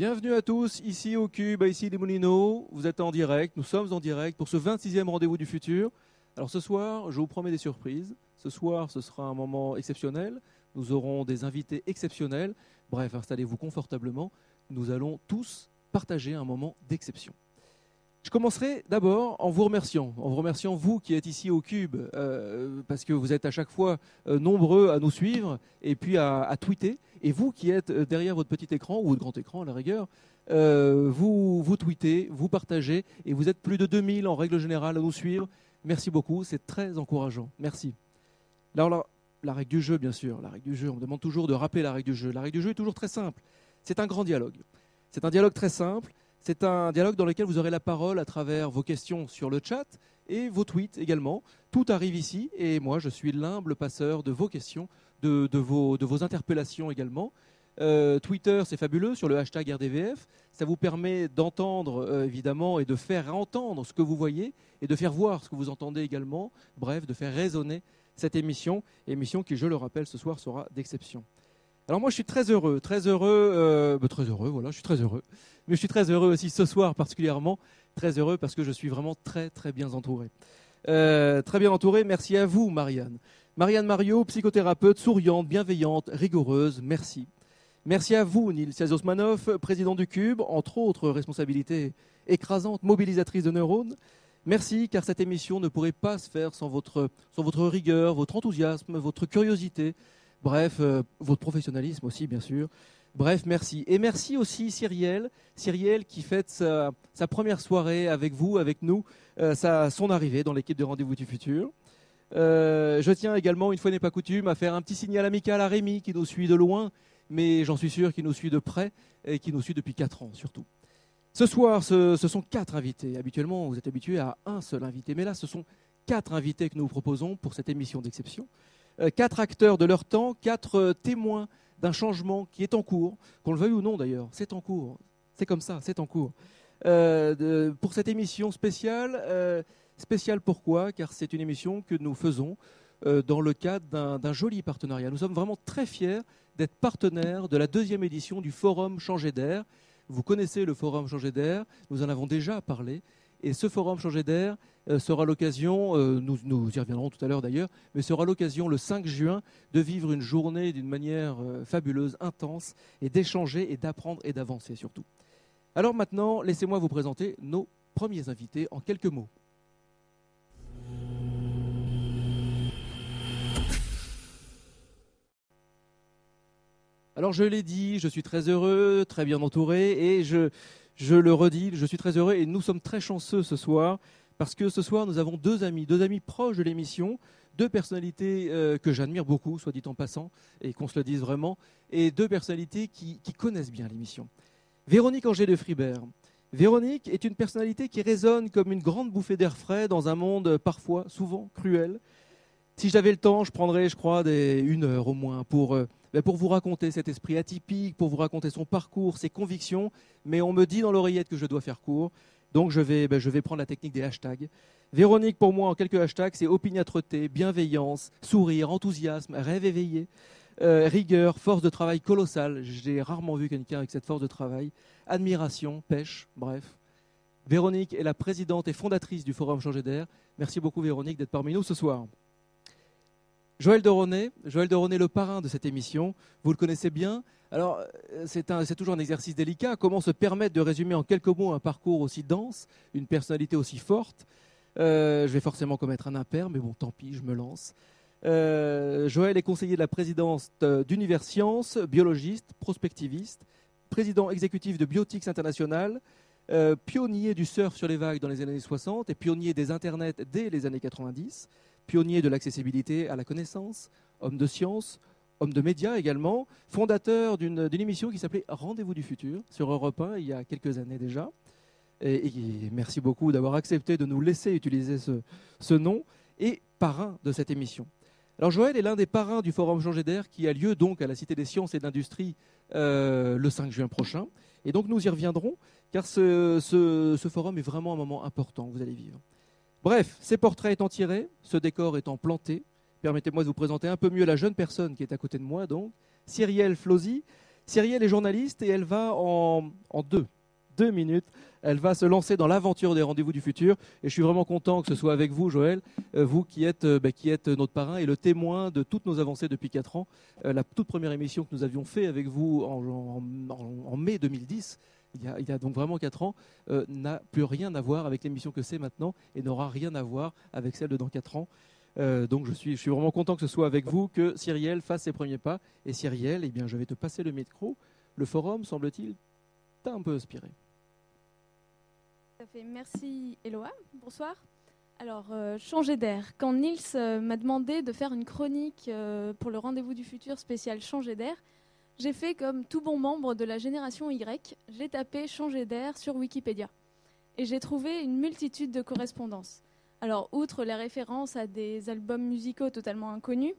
Bienvenue à tous, ici au Cube, ici les Moulineaux. Vous êtes en direct, nous sommes en direct pour ce 26e rendez-vous du futur. Alors ce soir, je vous promets des surprises. Ce soir, ce sera un moment exceptionnel. Nous aurons des invités exceptionnels. Bref, installez-vous confortablement. Nous allons tous partager un moment d'exception. Je commencerai d'abord en vous remerciant, en vous remerciant vous qui êtes ici au Cube, euh, parce que vous êtes à chaque fois euh, nombreux à nous suivre et puis à, tweeter. Et vous qui êtes euh, derrière votre petit écran ou votre grand écran à la rigueur, vous, vous tweetez, vous partagez et vous êtes plus de 2000 en règle générale à nous suivre. Merci beaucoup, c'est très encourageant. Merci. Alors là, la règle du jeu, bien sûr, la règle du jeu, on me demande toujours de rappeler la règle du jeu. La règle du jeu est toujours très simple. C'est un grand dialogue. C'est un dialogue très simple c'est un dialogue dans lequel vous aurez la parole à travers vos questions sur le chat et vos tweets également. Tout arrive ici et moi je suis l'humble passeur de vos questions, de, vos, interpellations également. Euh, Twitter, c'est fabuleux sur le hashtag RDVF. Ça vous permet d'entendre euh, évidemment et de faire entendre ce que vous voyez et de faire voir ce que vous entendez également. Bref, de faire résonner cette émission, émission qui, je le rappelle, ce soir sera d'exception. Alors moi, je suis très heureux, très heureux, euh, bah, très heureux, voilà, je suis très heureux. Mais je suis très heureux aussi ce soir particulièrement, très heureux parce que je suis vraiment très très bien entouré. Euh, très bien entouré, merci à vous Marianne. Marianne Mario, psychothérapeute, souriante, bienveillante, rigoureuse, merci. Merci à vous Nils Osmanov, président du Cube, entre autres responsabilités écrasantes, mobilisatrices de neurones. Merci car cette émission ne pourrait pas se faire sans votre rigueur, votre enthousiasme, votre curiosité, bref, euh, votre professionnalisme aussi bien sûr. Bref, merci. Et merci aussi Cyrielle, Cyrielle qui fête sa, première soirée avec vous, avec nous, euh, son arrivée dans l'équipe de Rendez-vous du Futur. Euh, je tiens également, une fois n'est pas coutume, à faire un petit signal amical à Rémi qui nous suit de loin, mais j'en suis sûr qu'il nous suit de près et qui nous suit depuis 4 ans surtout. Ce soir, ce, sont quatre invités. Habituellement, vous êtes habitués à un seul invité, mais là, ce sont quatre invités que nous vous proposons pour cette émission d'exception. Euh, quatre acteurs de leur temps, quatre témoins d'un changement qui est en cours, qu'on le veuille ou non d'ailleurs, c'est en cours. C'est comme ça, c'est en cours. Euh, pour cette émission spéciale, euh, spéciale pourquoi? Car c'est une émission que nous faisons euh, dans le cadre d'un joli partenariat. Nous sommes vraiment très fiers d'être partenaires de la deuxième édition du Forum Changer d'air. Vous connaissez le Forum Changer d'air, nous en avons déjà parlé. Et ce forum Changer d'air euh, sera l'occasion, euh, nous, nous, y reviendrons tout à l'heure d'ailleurs, mais sera l'occasion le 5 juin de vivre une journée d'une manière euh, fabuleuse, intense, et d'échanger et d'apprendre et d'avancer surtout. Alors maintenant, laissez-moi vous présenter nos premiers invités en quelques mots. Alors je l'ai dit, je suis très heureux, très bien entouré, et je, je le redis, je suis très heureux et nous sommes très chanceux ce soir parce que ce soir nous avons deux amis, deux amis proches de l'émission, deux personnalités euh, que j'admire beaucoup, soit dit en passant, et qu'on se le dise vraiment, et deux personnalités qui, connaissent bien l'émission. Véronique Angers de Fribert. Véronique est une personnalité qui résonne comme une grande bouffée d'air frais dans un monde parfois, souvent cruel. Si j'avais le temps, je prendrais, je crois, une heure au moins pour euh, ben, pour vous raconter cet esprit atypique, pour vous raconter son parcours, ses convictions, mais on me dit dans l'oreillette que je dois faire court, donc je vais, ben, prendre la technique des hashtags. Véronique, pour moi, en quelques hashtags, c'est opiniâtreté, bienveillance, sourire, enthousiasme, rêve éveillé, euh, rigueur, force de travail colossale. J'ai rarement vu quelqu'un avec cette force de travail. Admiration, pêche, bref. Véronique est la présidente et fondatrice du Forum Changer d'air. Merci beaucoup, Véronique, d'être parmi nous ce soir. Joël Doronet, Joël Doronet, le parrain de cette émission, vous le connaissez bien. Alors, euh, c'est toujours un exercice délicat. Comment se permettre de résumer en quelques mots un parcours aussi dense, une personnalité aussi forte? Euh, Je vais forcément commettre un impair, mais bon, tant pis, je me lance. Euh, Joël est conseiller de la présidence d'Univers Sciences, biologiste, prospectiviste, président exécutif de Biotics International, pionnier du surf sur les vagues dans les années 60 et pionnier des internets dès les années 90 pionnier de l'accessibilité à la connaissance, homme de science, homme de médias également, fondateur d'une émission qui s'appelait Rendez-vous du futur sur Europe 1 il y a quelques années déjà. Et, merci beaucoup d'avoir accepté de nous laisser utiliser ce, nom et parrain de cette émission. Alors Joël est l'un des parrains du Forum Changer d'air qui a lieu donc à la Cité des Sciences et de l'Industrie euh, le 5 juin prochain. Et donc nous y reviendrons car ce, ce forum est vraiment un moment important que vous allez vivre. Bref, ces portraits étant tirés, ce décor étant planté, permettez-moi de vous présenter un peu mieux la jeune personne qui est à côté de moi, donc, Cyrielle Flosi. Cyrielle est journaliste et elle va en, en deux, deux minutes elle va se lancer dans l'aventure des rendez-vous du futur. Et je suis vraiment content que ce soit avec vous, Joël, euh, vous qui êtes, euh, bah, qui êtes notre parrain et le témoin de toutes nos avancées depuis 4 ans. Euh, la toute première émission que nous avions fait avec vous en, mai 2010, il y, a, donc vraiment 4 ans, n'a plus rien à voir avec l'émission que c'est maintenant et n'aura rien à voir avec celle de dans 4 ans. donc je suis, je suis vraiment content que ce soit avec vous que Cyrielle fasse ses premiers pas. Et Cyrielle, eh bien, je vais te passer le micro. Le forum, semble-t-il, t'a un peu inspiré. Merci Eloa. Bonsoir. Alors, euh, changer d'air. Quand Nils euh, m'a demandé de faire une chronique euh, pour le rendez-vous du futur spécial changer d'air, j'ai fait comme tout bon membre de la génération Y, j'ai tapé changer d'air sur Wikipédia. Et j'ai trouvé une multitude de correspondances. Alors, outre les références à des albums musicaux totalement inconnus,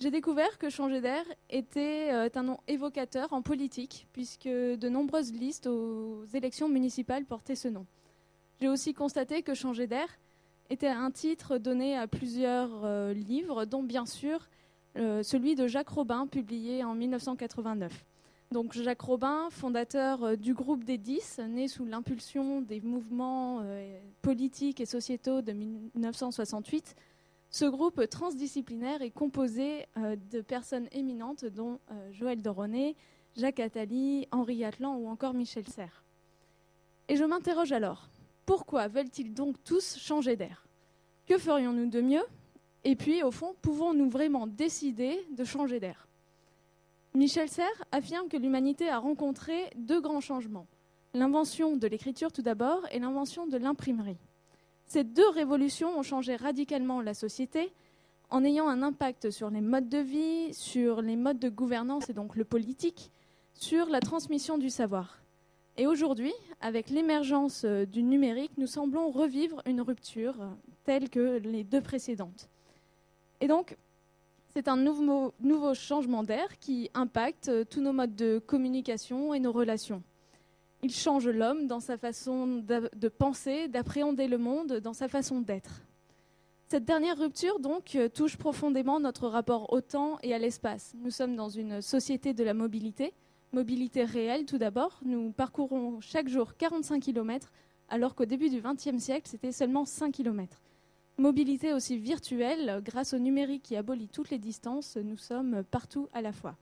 j'ai découvert que changer d'air était un nom évocateur en politique, puisque de nombreuses listes aux élections municipales portaient ce nom. J'ai aussi constaté que Changer d'air était un titre donné à plusieurs euh, livres, dont bien sûr euh, celui de Jacques Robin, publié en 1989. Donc Jacques Robin, fondateur euh, du groupe des Dix, né sous l'impulsion des mouvements politiques et sociétaux de 1968, ce groupe transdisciplinaire est composé de personnes éminentes dont Joël Doronet, Jacques Attali, Henri Atlan ou encore Michel Serres. Et je m'interroge alors, pourquoi veulent-ils donc tous changer d'air? Que ferions-nous de mieux? Et puis, au fond, pouvons-nous vraiment décider de changer d'air? Michel Serres affirme que l'humanité a rencontré deux grands changements. L'invention de l'écriture tout d'abord et l'invention de l'imprimerie. Ces deux révolutions ont changé radicalement la société en ayant un impact sur les modes de vie, sur les modes de gouvernance et donc le politique, sur la transmission du savoir. Et aujourd'hui, avec l'émergence euh, du numérique, nous semblons revivre une rupture euh, telle que les deux précédentes. Et donc, c'est un nouveau, changement d'air qui impacte euh, tous nos modes de communication et nos relations. Il change l'homme dans sa façon de penser, d'appréhender le monde, dans sa façon d'être. Cette dernière rupture, donc, touche profondément notre rapport au temps et à l'espace. Nous sommes dans une société de la mobilité Mobilité réelle, tout d'abord. Nous parcourons chaque jour 45 km, alors qu'au début du XXe siècle, c'était seulement 5 km. Mobilité aussi virtuelle, grâce au numérique qui abolit toutes les distances, nous sommes partout à la fois.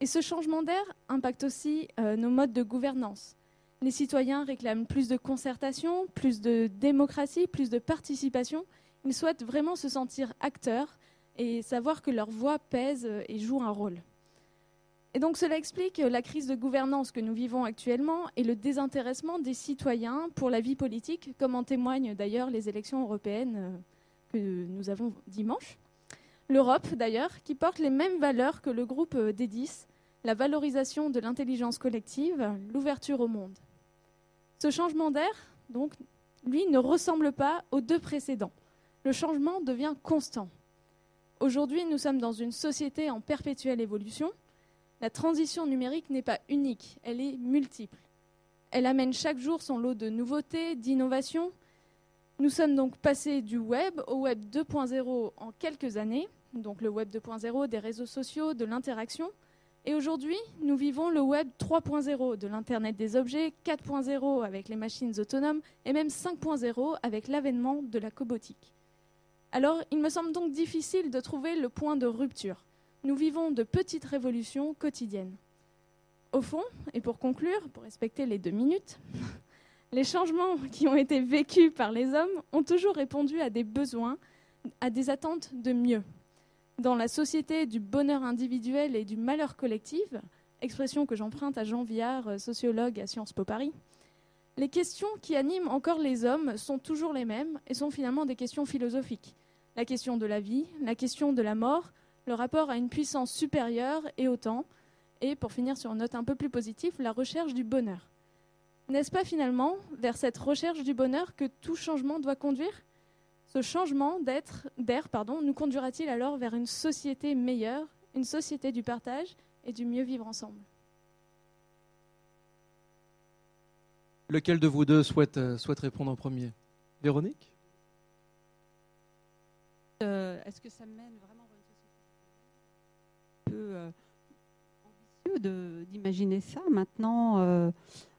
Et ce changement d'air impacte aussi euh, nos modes de gouvernance. Les citoyens réclament plus de concertation, plus de démocratie, plus de participation. Ils souhaitent vraiment se sentir acteurs et savoir que leur voix pèse et joue un rôle. Et donc cela explique la crise de gouvernance que nous vivons actuellement et le désintéressement des citoyens pour la vie politique, comme en témoignent d'ailleurs les élections européennes euh, que nous avons dimanche. L'Europe, d'ailleurs, qui porte les mêmes valeurs que le groupe euh, des 10, la valorisation de l'intelligence collective, l'ouverture au monde. Ce changement d'air, donc, lui, ne ressemble pas aux deux précédents. Le changement devient constant. Aujourd'hui, nous sommes dans une société en perpétuelle évolution la transition numérique n'est pas unique, elle est multiple. Elle amène chaque jour son lot de nouveautés, d'innovations. Nous sommes donc passés du web au web 2.0 en quelques années, donc le web 2.0 des réseaux sociaux, de l'interaction. Et aujourd'hui, nous vivons le web 3.0 de l'Internet des objets, 4.0 avec les machines autonomes et même 5.0 avec l'avènement de la cobotique. Alors, il me semble donc difficile de trouver le point de rupture nous vivons de petites révolutions quotidiennes. Au fond, et pour conclure, pour respecter les deux minutes, les changements qui ont été vécus par les hommes ont toujours répondu à des besoins, à des attentes de mieux. Dans la société du bonheur individuel et du malheur collectif, expression que j'emprunte à Jean Viard, sociologue à Sciences Po Paris, les questions qui animent encore les hommes sont toujours les mêmes et sont finalement des questions philosophiques. La question de la vie, la question de la mort, le rapport à une puissance supérieure et au temps, et pour finir sur une note un peu plus positive, la recherche du bonheur. N'est-ce pas finalement vers cette recherche du bonheur que tout changement doit conduire? Ce changement d'être, d'air pardon, nous conduira-t-il alors vers une société meilleure, une société du partage et du mieux vivre ensemble? Lequel de vous deux souhaite, euh, souhaite répondre en premier? Véronique? Euh, Est-ce que ça mène vraiment euh, d'imaginer ça. Maintenant, euh,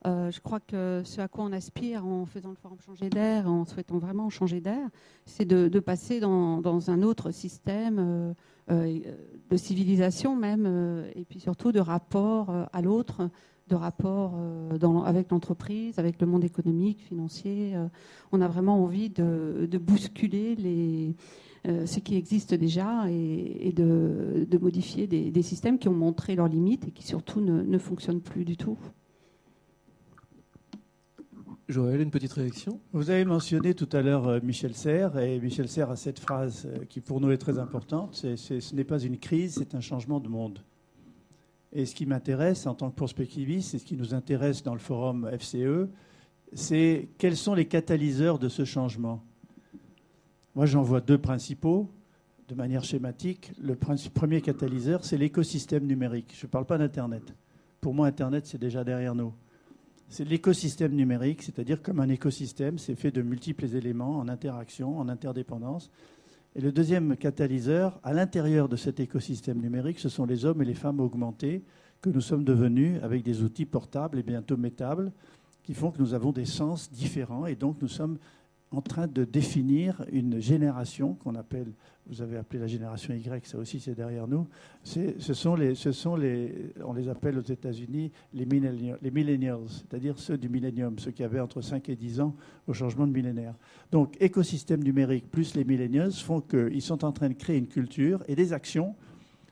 euh, je crois que ce à quoi on aspire en faisant le forum changer d'air, en souhaitant vraiment changer d'air, c'est de, passer dans, un autre système de civilisation même, et puis surtout de rapport à l'autre de rapport avec l'entreprise, avec le monde économique, financier. on a vraiment envie de bousculer les, ce qui existe déjà et, de, modifier des, systèmes qui ont montré leurs limites et qui surtout ne, fonctionnent plus du tout. Joël, une petite réaction? Vous avez mentionné tout à l'heure euh, Michel Serres, et Michel Serres a cette phrase euh, qui pour nous est très importante, c'est, ce n'est pas une crise, c'est un changement de monde. Et ce qui m'intéresse en tant que prospectiviste, et ce qui nous intéresse dans le forum FCE, c'est quels sont les catalyseurs de ce changement? Moi, j'en vois deux principaux de manière schématique. Le premier catalyseur, c'est l'écosystème numérique. Je ne parle pas d'Internet. Pour moi, Internet, c'est déjà derrière nous. C'est l'écosystème numérique, c'est-à-dire comme un écosystème, c'est fait de multiples éléments en interaction, en interdépendance. Et le deuxième catalyseur, à l'intérieur de cet écosystème numérique, ce sont les hommes et les femmes augmentés que nous sommes devenus avec des outils portables et bientôt métables qui font que nous avons des sens différents et donc nous sommes en train de définir une génération qu'on appelle, vous avez appelé la génération Y, ça aussi c'est derrière nous. Ce sont les, ce sont les, on les appelle aux États-Unis les millennials, c'est-à-dire ceux du millénium, ceux qui avaient entre 5 et 10 ans au changement de millénaire. Donc écosystème numérique plus les millennials font qu'ils sont en train de créer une culture et des actions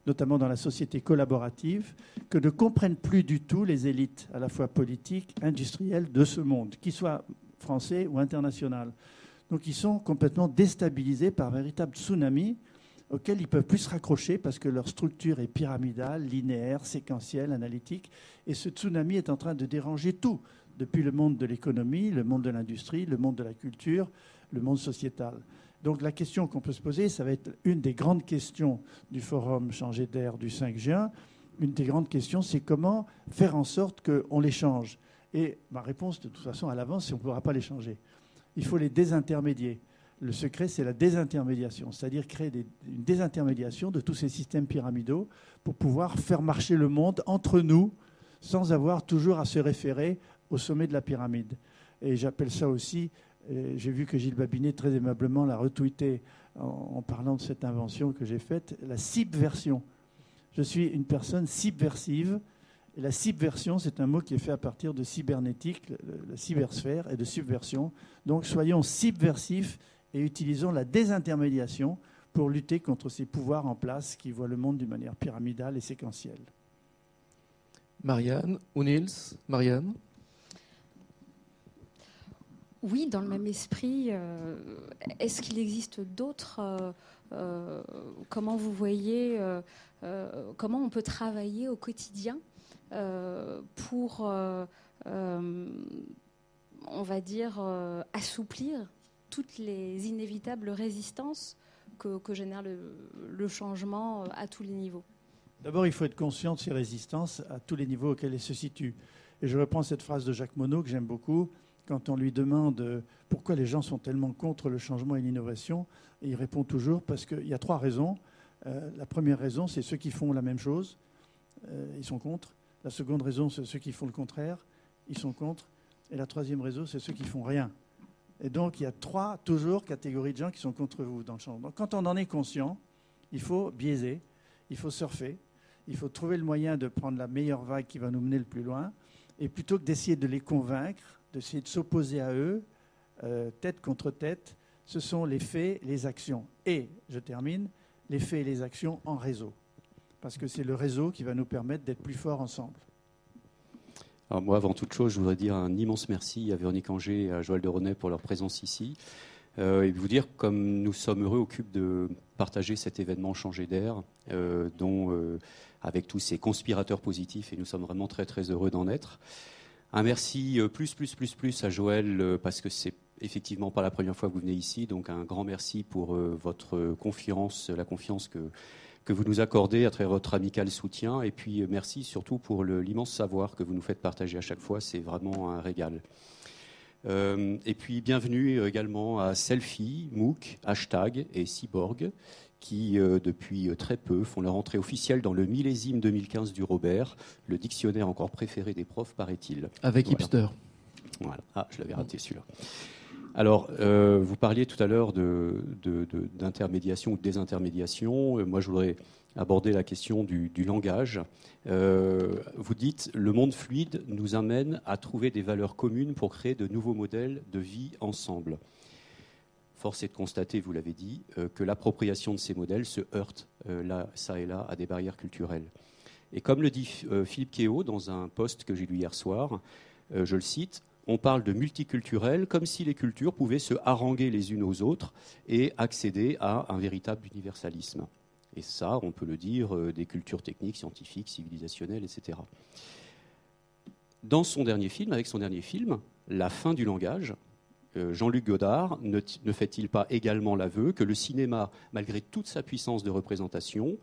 notamment dans la société collaborative, que ne comprennent plus du tout les élites, à la fois politiques, industrielles, de ce monde, qu'ils soient français ou international. Donc ils sont complètement déstabilisés par un véritable tsunami auquel ils peuvent plus se raccrocher parce que leur structure est pyramidale, linéaire, séquentielle, analytique. Et ce tsunami est en train de déranger tout, depuis le monde de l'économie, le monde de l'industrie, le monde de la culture, le monde sociétal. Donc la question qu'on peut se poser, ça va être une des grandes questions du forum Changer d'air du 5 juin. Une des grandes questions, c'est comment faire en sorte qu'on les change. Et ma réponse, de toute façon, à l'avance, c'est qu'on ne pourra pas les changer. Il faut les désintermédier. Le secret, c'est la désintermédiation, c'est-à-dire créer une désintermédiation de tous ces systèmes pyramidaux pour pouvoir faire marcher le monde entre nous sans avoir toujours à se référer au sommet de la pyramide. Et j'appelle ça aussi, j'ai vu que Gilles Babinet très aimablement l'a retweeté en, en, parlant de cette invention que j'ai faite, la subversion. Je suis une personne subversive et la subversion, c'est un mot qui est fait à partir de cybernétique, la cybersphère et de subversion. Donc soyons subversifs et utilisons la désintermédiation pour lutter contre ces pouvoirs en place qui voient le monde d'une manière pyramidale et séquentielle. Marianne ou Niels Marianne? Oui, dans le même esprit. Euh, est-ce qu'il existe d'autres euh, euh, Comment vous voyez Comment on peut travailler au quotidien euh, pour, euh, euh, on va dire, assouplir toutes les inévitables résistances que, génère le, changement à tous les niveaux D'abord, il faut être conscient de ces résistances à tous les niveaux auxquels elles se situent. Et je reprends cette phrase de Jacques Monod que j'aime beaucoup. Quand on lui demande pourquoi les gens sont tellement contre le changement et l'innovation, il répond toujours parce qu'il y a trois raisons. la première raison, c'est ceux qui font la même chose, ils sont contre. La seconde raison, c'est ceux qui font le contraire, ils sont contre. Et la troisième raison, c'est ceux qui font rien. Et donc, il y a trois, toujours, catégories de gens qui sont contre vous dans le champ. Donc, quand on en est conscient, il faut biaiser, il faut surfer, il faut trouver le moyen de prendre la meilleure vague qui va nous mener le plus loin. Et plutôt que d'essayer de les convaincre, d'essayer de s'opposer à eux, euh, tête contre tête, ce sont les faits, les actions. Et, je termine, les faits et les actions en réseau parce que c'est le réseau qui va nous permettre d'être plus forts ensemble. Alors moi, avant toute chose, je voudrais dire un immense merci à Véronique Anger et à Joël de René pour leur présence ici. Euh, et vous dire comme nous sommes heureux au cube de partager cet événement changé d'air, euh, euh, avec tous ces conspirateurs positifs, et nous sommes vraiment très très heureux d'en être. Un merci plus plus plus plus à Joël parce que c'est effectivement pas la première fois que vous venez ici, donc un grand merci pour votre confiance, la confiance que que vous nous accordez à travers votre amical soutien. Et puis euh, merci surtout pour l'immense savoir que vous nous faites partager à chaque fois. C'est vraiment un régal. Euh, et puis bienvenue également à Selfie, MOOC, Hashtag et Cyborg, qui euh, depuis très peu font leur entrée officielle dans le millésime 2015 du Robert, le dictionnaire encore préféré des profs, paraît-il. Avec Voilà. hipster. Voilà. Ah, je l'avais raté celui-là. Alors, euh, vous parliez tout à l'heure d'intermédiation ou de désintermédiation. Euh, Moi, je voudrais aborder la question du, langage. Euh, vous dites, le monde fluide nous amène à trouver des valeurs communes pour créer de nouveaux modèles de vie ensemble. Force est de constater, vous l'avez dit, que l'appropriation de ces modèles se heurte là, ça et là à des barrières culturelles. Et comme le dit Philippe Kéo dans un post que j'ai lu hier soir, je le cite, on parle de multiculturel comme si les cultures pouvaient se haranguer les unes aux autres et accéder à un véritable universalisme. Et ça, on peut le dire, euh, des cultures techniques, scientifiques, civilisationnelles, etc. Dans son dernier film, avec son dernier film, La fin du langage, euh, Jean-Luc Godard ne, fait-il pas également l'aveu que le cinéma, malgré toute sa puissance de représentation,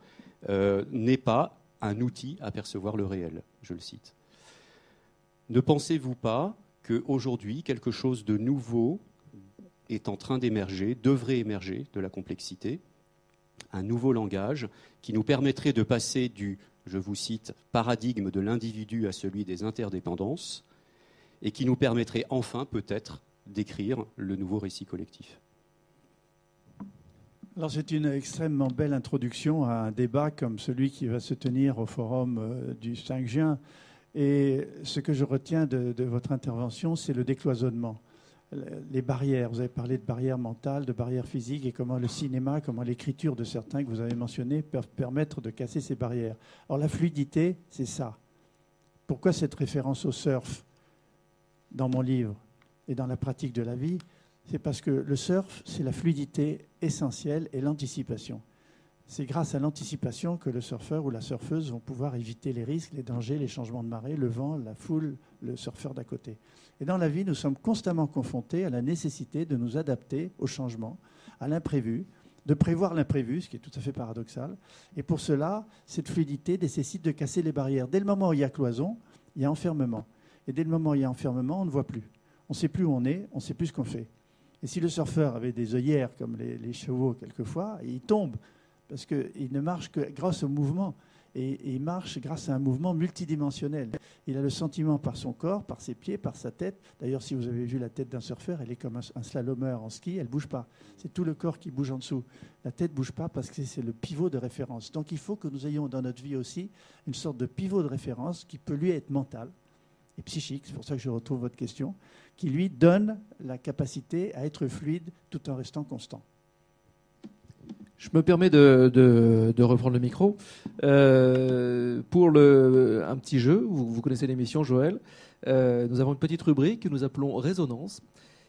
euh, n'est pas un outil à percevoir le réel? Je le cite. Ne pensez-vous pas qu'aujourd'hui, quelque chose de nouveau est en train d'émerger, devrait émerger de la complexité, un nouveau langage qui nous permettrait de passer du, je vous cite, paradigme de l'individu à celui des interdépendances, et qui nous permettrait enfin peut-être d'écrire le nouveau récit collectif. Alors c'est une extrêmement belle introduction à un débat comme celui qui va se tenir au forum euh, du 5 juin. Et ce que je retiens de, votre intervention, c'est le décloisonnement. Les barrières, vous avez parlé de barrières mentales, de barrières physiques, et comment le cinéma, comment l'écriture de certains que vous avez mentionnés peuvent permettre de casser ces barrières. Alors la fluidité, c'est ça. Pourquoi cette référence au surf dans mon livre et dans la pratique de la vie? C'est parce que le surf, c'est la fluidité essentielle et l'anticipation. C'est grâce à l'anticipation que le surfeur ou la surfeuse vont pouvoir éviter les risques, les dangers, les changements de marée, le vent, la foule, le surfeur d'à côté. Et dans la vie, nous sommes constamment confrontés à la nécessité de nous adapter au changement, à l'imprévu, de prévoir l'imprévu, ce qui est tout à fait paradoxal. Et pour cela, cette fluidité nécessite de casser les barrières. Dès le moment où il y a cloison, il y a enfermement. Et dès le moment où il y a enfermement, on ne voit plus. On ne sait plus où on est, on ne sait plus ce qu'on fait. Et si le surfeur avait des œillères comme les chevaux quelquefois, il tombe parce qu'il ne marche que grâce au mouvement. Et, il marche grâce à un mouvement multidimensionnel. Il a le sentiment par son corps, par ses pieds, par sa tête. D'ailleurs, si vous avez vu la tête d'un surfeur, elle est comme un, un slalomeur en ski, elle ne bouge pas. C'est tout le corps qui bouge en dessous. La tête ne bouge pas parce que c'est le pivot de référence. Donc il faut que nous ayons dans notre vie aussi une sorte de pivot de référence qui peut lui être mental et psychique, c'est pour ça que je retrouve votre question, qui lui donne la capacité à être fluide tout en restant constant. Je me permets de, reprendre le micro. Euh, pour un petit jeu, vous, connaissez l'émission Joël, euh, nous avons une petite rubrique que nous appelons Résonance.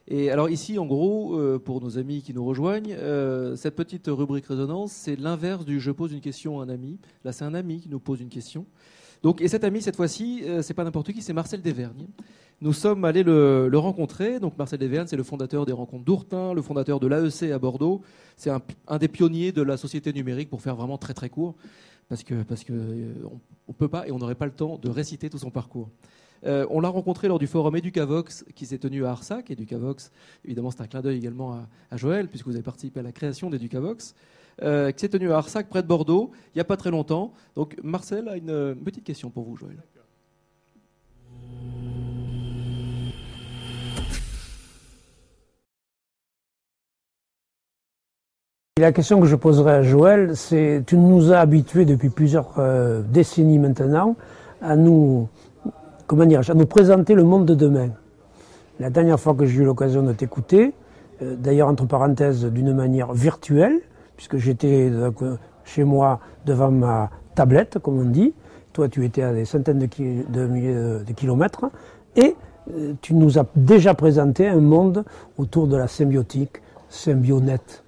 Et alors ici, en gros, euh, pour nos amis qui nous rejoignent, cette petite rubrique Résonance, c'est l'inverse du je pose une question à un ami. Là, c'est un ami qui nous pose une question. Donc, et cet ami, cette fois-ci, euh, c'est pas n'importe qui, c'est Marcel Desvergnes. Nous sommes allés le, rencontrer. Donc, Marcel Desvergnes, c'est le fondateur des rencontres d'Ourtin, le fondateur de l'AEC à Bordeaux. C'est un, des pionniers de la société numérique, pour faire vraiment très très court, parce que parce que euh, on peut pas et on n'aurait pas le temps de réciter tout son parcours. Euh, on l'a rencontré lors du forum Educavox qui s'est tenu à Arsac. Educavox, évidemment, c'est un clin d'œil également à, Joël, puisque vous avez participé à la création d'Educavox, euh, qui s'est tenu à Arsac, près de Bordeaux, il n'y a pas très longtemps. Donc, Marcel a une, petite question pour vous, Joël. La question que je poserai à Joël, c'est tu nous as habitués depuis plusieurs euh, décennies maintenant à nous, comment dire, à nous présenter le monde de demain. La dernière fois que j'ai eu l'occasion de t'écouter, euh, d'ailleurs entre parenthèses d'une manière virtuelle, puisque j'étais euh, chez moi devant ma tablette, comme on dit, toi tu étais à des centaines de, milliers de- kilomètres, et euh, tu nous as déjà présenté un monde autour de la symbiotique, symbionnette.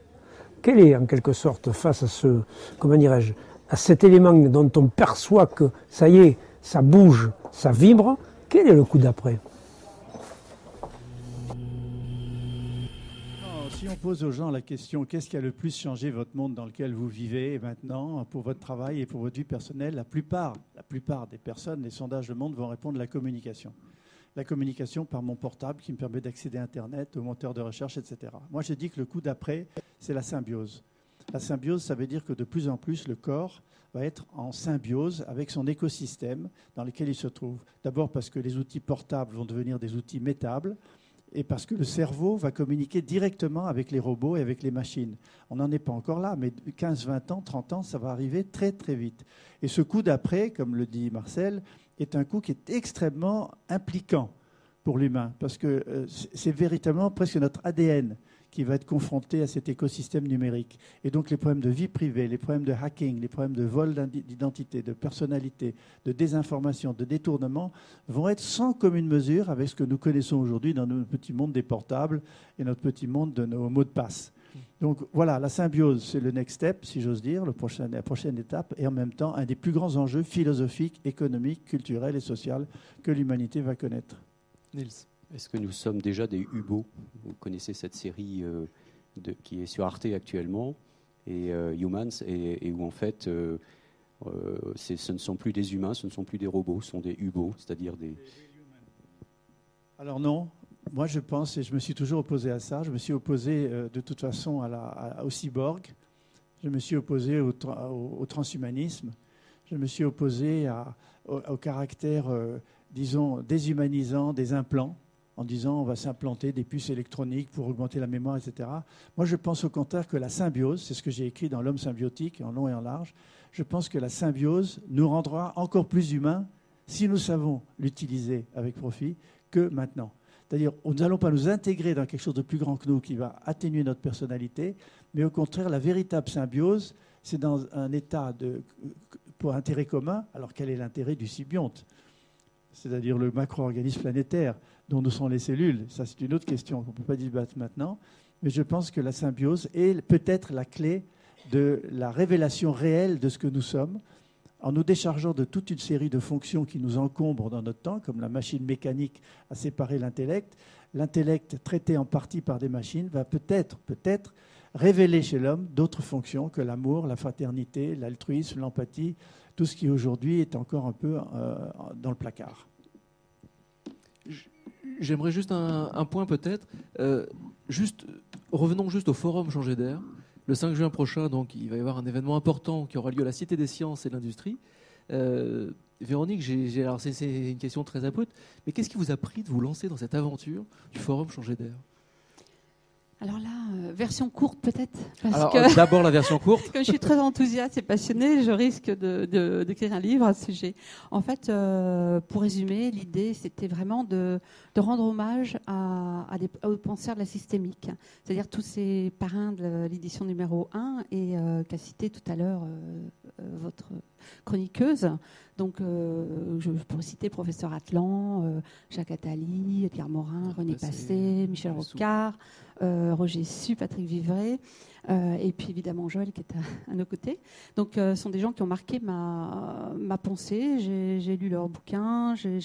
Quel est en quelque sorte face à ce, comment dirais-je, à cet élément dont on perçoit que ça y est, ça bouge, ça vibre, quel est le coup d'après Si on pose aux gens la question qu'est-ce qui a le plus changé votre monde dans lequel vous vivez maintenant pour votre travail et pour votre vie personnelle, la plupart, la plupart des personnes, les sondages de monde vont répondre la communication. la communication par mon portable qui me permet d'accéder à Internet, au moteur de recherche, etc. Moi, je dis que le coup d'après, c'est la symbiose. La symbiose, ça veut dire que de plus en plus, le corps va être en symbiose avec son écosystème dans lequel il se trouve. D'abord parce que les outils portables vont devenir des outils métables et parce que le cerveau va communiquer directement avec les robots et avec les machines. On n'en est pas encore là, mais 15, 20 ans, 30 ans, ça va arriver très très vite. Et ce coup d'après, comme le dit Marcel, est un coup qui est extrêmement impliquant pour l'humain, parce que euh, c'est véritablement presque notre ADN qui va être confronté à cet écosystème numérique. Et donc les problèmes de vie privée, les problèmes de hacking, les problèmes de vol d'identité, de personnalité, de désinformation, de détournement vont être sans commune mesure avec ce que nous connaissons aujourd'hui dans notre petit monde des portables et notre petit monde de nos mots de passe. Donc voilà, la symbiose, c'est le next step, si j'ose dire, la prochaine étape, et en même temps un des plus grands enjeux philosophiques, économiques, culturels et sociaux que l'humanité va connaître. Nils. Est-ce que nous sommes déjà des Hubo Vous connaissez cette série euh, qui est sur Arte actuellement, et euh, Humans, et, où en fait, euh, ce ne sont plus des humains, ce ne sont plus des robots, ce sont des Hubo, c'est-à-dire des. Alors non, moi je pense, et je me suis toujours opposé à ça, je me suis opposé de toute façon à la, au cyborg, je me suis opposé au, transhumanisme, je me suis opposé au, caractère, disons, déshumanisant des implants en disant on va s'implanter des puces électroniques pour augmenter la mémoire, etc. Moi, je pense au contraire que la symbiose, c'est ce que j'ai écrit dans L'homme symbiotique, en long et en large, je pense que la symbiose nous rendra encore plus humains si nous savons l'utiliser avec profit que maintenant. C'est-à-dire, nous n'allons pas nous intégrer dans quelque chose de plus grand que nous qui va atténuer notre personnalité, mais au contraire, la véritable symbiose, c'est dans un état de, pour intérêt commun, alors quel est l'intérêt du symbionte C'est-à-dire le macro-organisme planétaire dont nous sont les cellules. Ça, c'est une autre question qu'on ne peut pas débattre maintenant. Mais je pense que la symbiose est peut-être la clé de la révélation réelle de ce que nous sommes, en nous déchargeant de toute une série de fonctions qui nous encombrent dans notre temps, comme la machine mécanique à séparer l'intellect. L'intellect traité en partie par des machines va peut-être, peut-être, révéler chez l'homme d'autres fonctions que l'amour, la fraternité, l'altruisme, l'empathie, tout ce qui aujourd'hui est encore un peu euh, dans le placard. J'aimerais juste un, point peut-être. Euh, juste, revenons juste au forum Changer d'air. Le 5 juin prochain, donc, il va y avoir un événement important qui aura lieu à la Cité des sciences et de l'industrie. Euh, Véronique, c'est une question très abrupte, mais qu'est-ce qui vous a pris de vous lancer dans cette aventure du forum Changer d'air? Alors là, euh, version courte peut-être. Alors d'abord la version courte. Comme je suis très enthousiaste et passionnée, je risque d'écrire un livre à ce sujet. En fait, euh, pour résumer, l'idée c'était vraiment de, rendre hommage à, des, aux penseurs de la systémique, c'est-à-dire tous ces parrains de l'édition numéro 1 et euh, qu'a cité tout à l'heure votre chroniqueuse. Donc, je pourrais citer professeur Atlan, Jacques Attali, Pierre Morin, René Passé, Michel Rocard. Euh, Roger Su, Patrick Vivray, euh, et puis évidemment Joël qui est à, nos côtés. Donc euh, ce sont des gens qui ont marqué ma, ma pensée. J'ai lu leurs bouquins, j'ai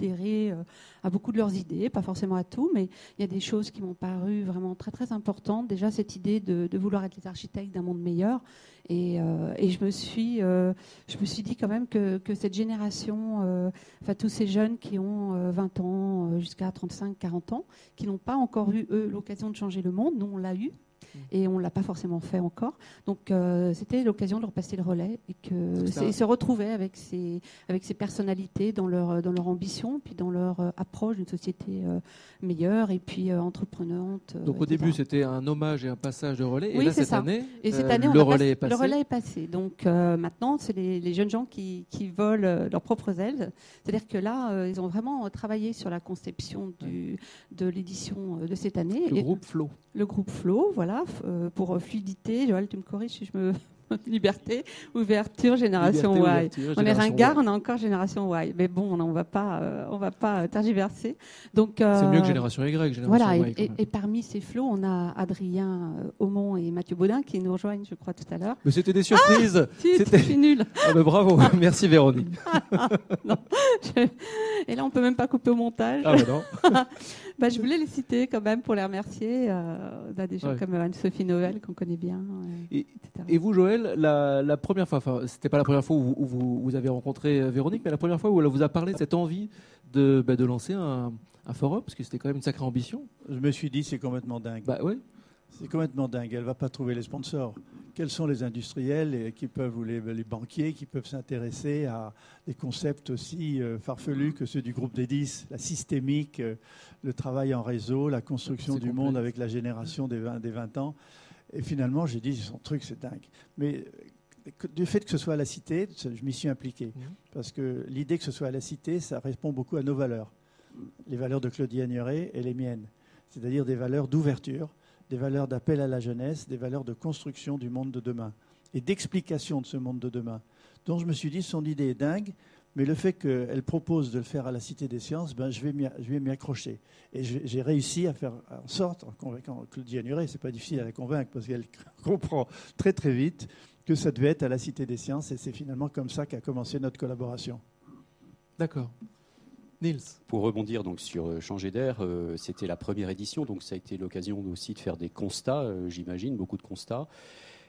adhéré à beaucoup de leurs idées, pas forcément à tout, mais il y a des choses qui m'ont paru vraiment très très importantes. Déjà cette idée de, vouloir être les architectes d'un monde meilleur. Et, et, je, me suis, je me suis dit quand même que, cette génération, tous ces jeunes qui ont 20 ans jusqu'à 35, 40 ans, qui n'ont pas encore eu, eux, l'occasion de changer le monde, nous on l'a eu. Et on ne l'a pas forcément fait encore. Donc euh, c'était l'occasion de leur passer le relais et que se retrouver avec ces, avec ces personnalités dans leur, dans leur ambition, puis dans leur euh, approche d'une société euh, meilleure et puis entreprenante. Donc au début c'était un hommage et un passage de relais, et là cette année, et cette année le, relais est passé. le relais est passé. Donc maintenant c'est les, les, jeunes gens qui, qui volent leurs propres ailes. C'est-à-dire que là ils ont vraiment travaillé sur la conception du, de l'édition de cette année. Le groupe Flow. Le groupe Flow, voilà euh, pour fluidité. Joël, tu me corriges si je me. Liberté, ouverture, génération Y. on est ringard, on a encore génération Y. Mais bon, on ne va pas, euh, on va pas tergiverser. Donc euh, c'est mieux que génération Y. Génération voilà. y, et, parmi ces flots, on a Adrien Aumont et Mathieu Baudin qui nous rejoignent, je crois, tout à l'heure. Mais c'était des surprises. Ah, c'était nul. Ah, bravo, merci Véronique. non. Et là, on peut même pas couper au montage. Ah non. Bah, je voulais les citer quand même pour les remercier. Euh, a des gens comme Anne-Sophie Noël qu'on connaît bien. et, et, vous, Joël, la, la première fois, enfin, c'était pas la première fois où, vous, vous, avez rencontré euh, Véronique, mais la première fois où elle vous a parlé de cette envie de, bah, de lancer un, un forum Parce que c'était quand même une sacrée ambition. Je me suis dit, c'est complètement dingue. Bah ouais. C'est complètement dingue. Elle ne va pas trouver les sponsors. Quels sont les industriels et qui peuvent, ou les, les banquiers qui peuvent s'intéresser à des concepts aussi euh, farfelus que ceux du groupe des 10, la systémique, euh, le travail en réseau, la construction du complexe. monde avec la génération des 20, des 20 ans. Et finalement, j'ai dit, son truc, c'est dingue. Mais du fait que ce soit à la cité, je m'y suis impliqué. Mhm. Parce que l'idée que ce soit à la cité, ça répond beaucoup à nos valeurs. Les valeurs de Claudie Agnoret et les miennes. C'est-à-dire des valeurs d'ouverture, des valeurs d'appel à la jeunesse, des valeurs de construction du monde de demain et d'explication de ce monde de demain. Donc je me suis dit, son idée est dingue, mais le fait qu'elle propose de le faire à la Cité des Sciences, ben, je vais m'y accrocher. Et j'ai réussi à faire en sorte, en convaincant Claudie Agnuret, c'est pas difficile à la convaincre parce qu'elle comprend très très vite que ça devait être à la Cité des Sciences et c'est finalement comme ça qu'a commencé notre collaboration. D'accord. Nils. Pour rebondir donc sur euh, Changer d'air, euh, c'était la première édition, donc ça a été l'occasion aussi de faire des constats, euh, j'imagine, beaucoup de constats.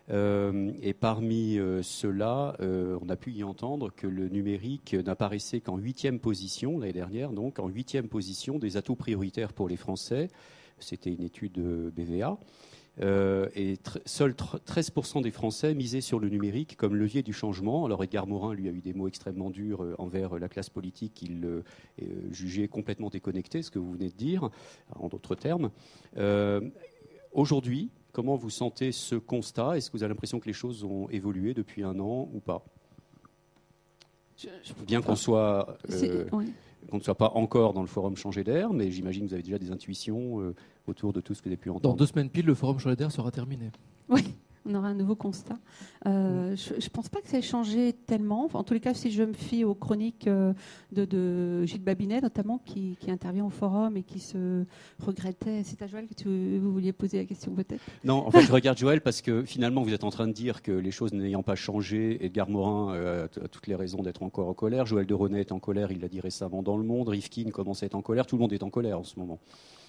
Et parmi ceux-là, on a pu y entendre que le numérique n'apparaissait qu'en huitième position l'année dernière, donc en huitième position des atouts prioritaires pour les Français. C'était une étude de BVA. Euh, et tr- seuls tr- 13% des Français misaient sur le numérique comme levier du changement. Alors Edgar Morin, lui, a eu des mots extrêmement durs euh, envers la classe politique qu'il euh, euh, jugé complètement déconnecté, ce que vous venez de dire, en d'autres termes. Euh, Aujourd'hui, comment vous sentez ce constat? Est-ce que vous avez l'impression que les choses ont évolué depuis un an ou pas? Bien qu'on soit, euh, ne soit pas encore dans le forum Changer d'air, mais j'imagine que vous avez déjà des intuitions euh, autour de tout ce que avez pu Dans entendre. deux semaines pile, le forum d'air sera terminé. On aura un nouveau constat. Euh, je ne pense pas que ça ait changé tellement. Enfin, en tous les cas, si je me fie aux chroniques euh, de, de Gilles Babinet, notamment, qui, qui intervient au forum et qui se regrettait. C'est à Joël que tu, vous vouliez poser la question peut-être? Non, en fait, je regarde Joël parce que finalement, vous êtes en train de dire que les choses n'ayant pas changé, Edgar Morin euh, a toutes les raisons d'être encore en colère. Joël de René est en colère, il l'a dit récemment dans Le Monde. Rifkin commence à être en colère. Tout le monde est en colère en ce moment.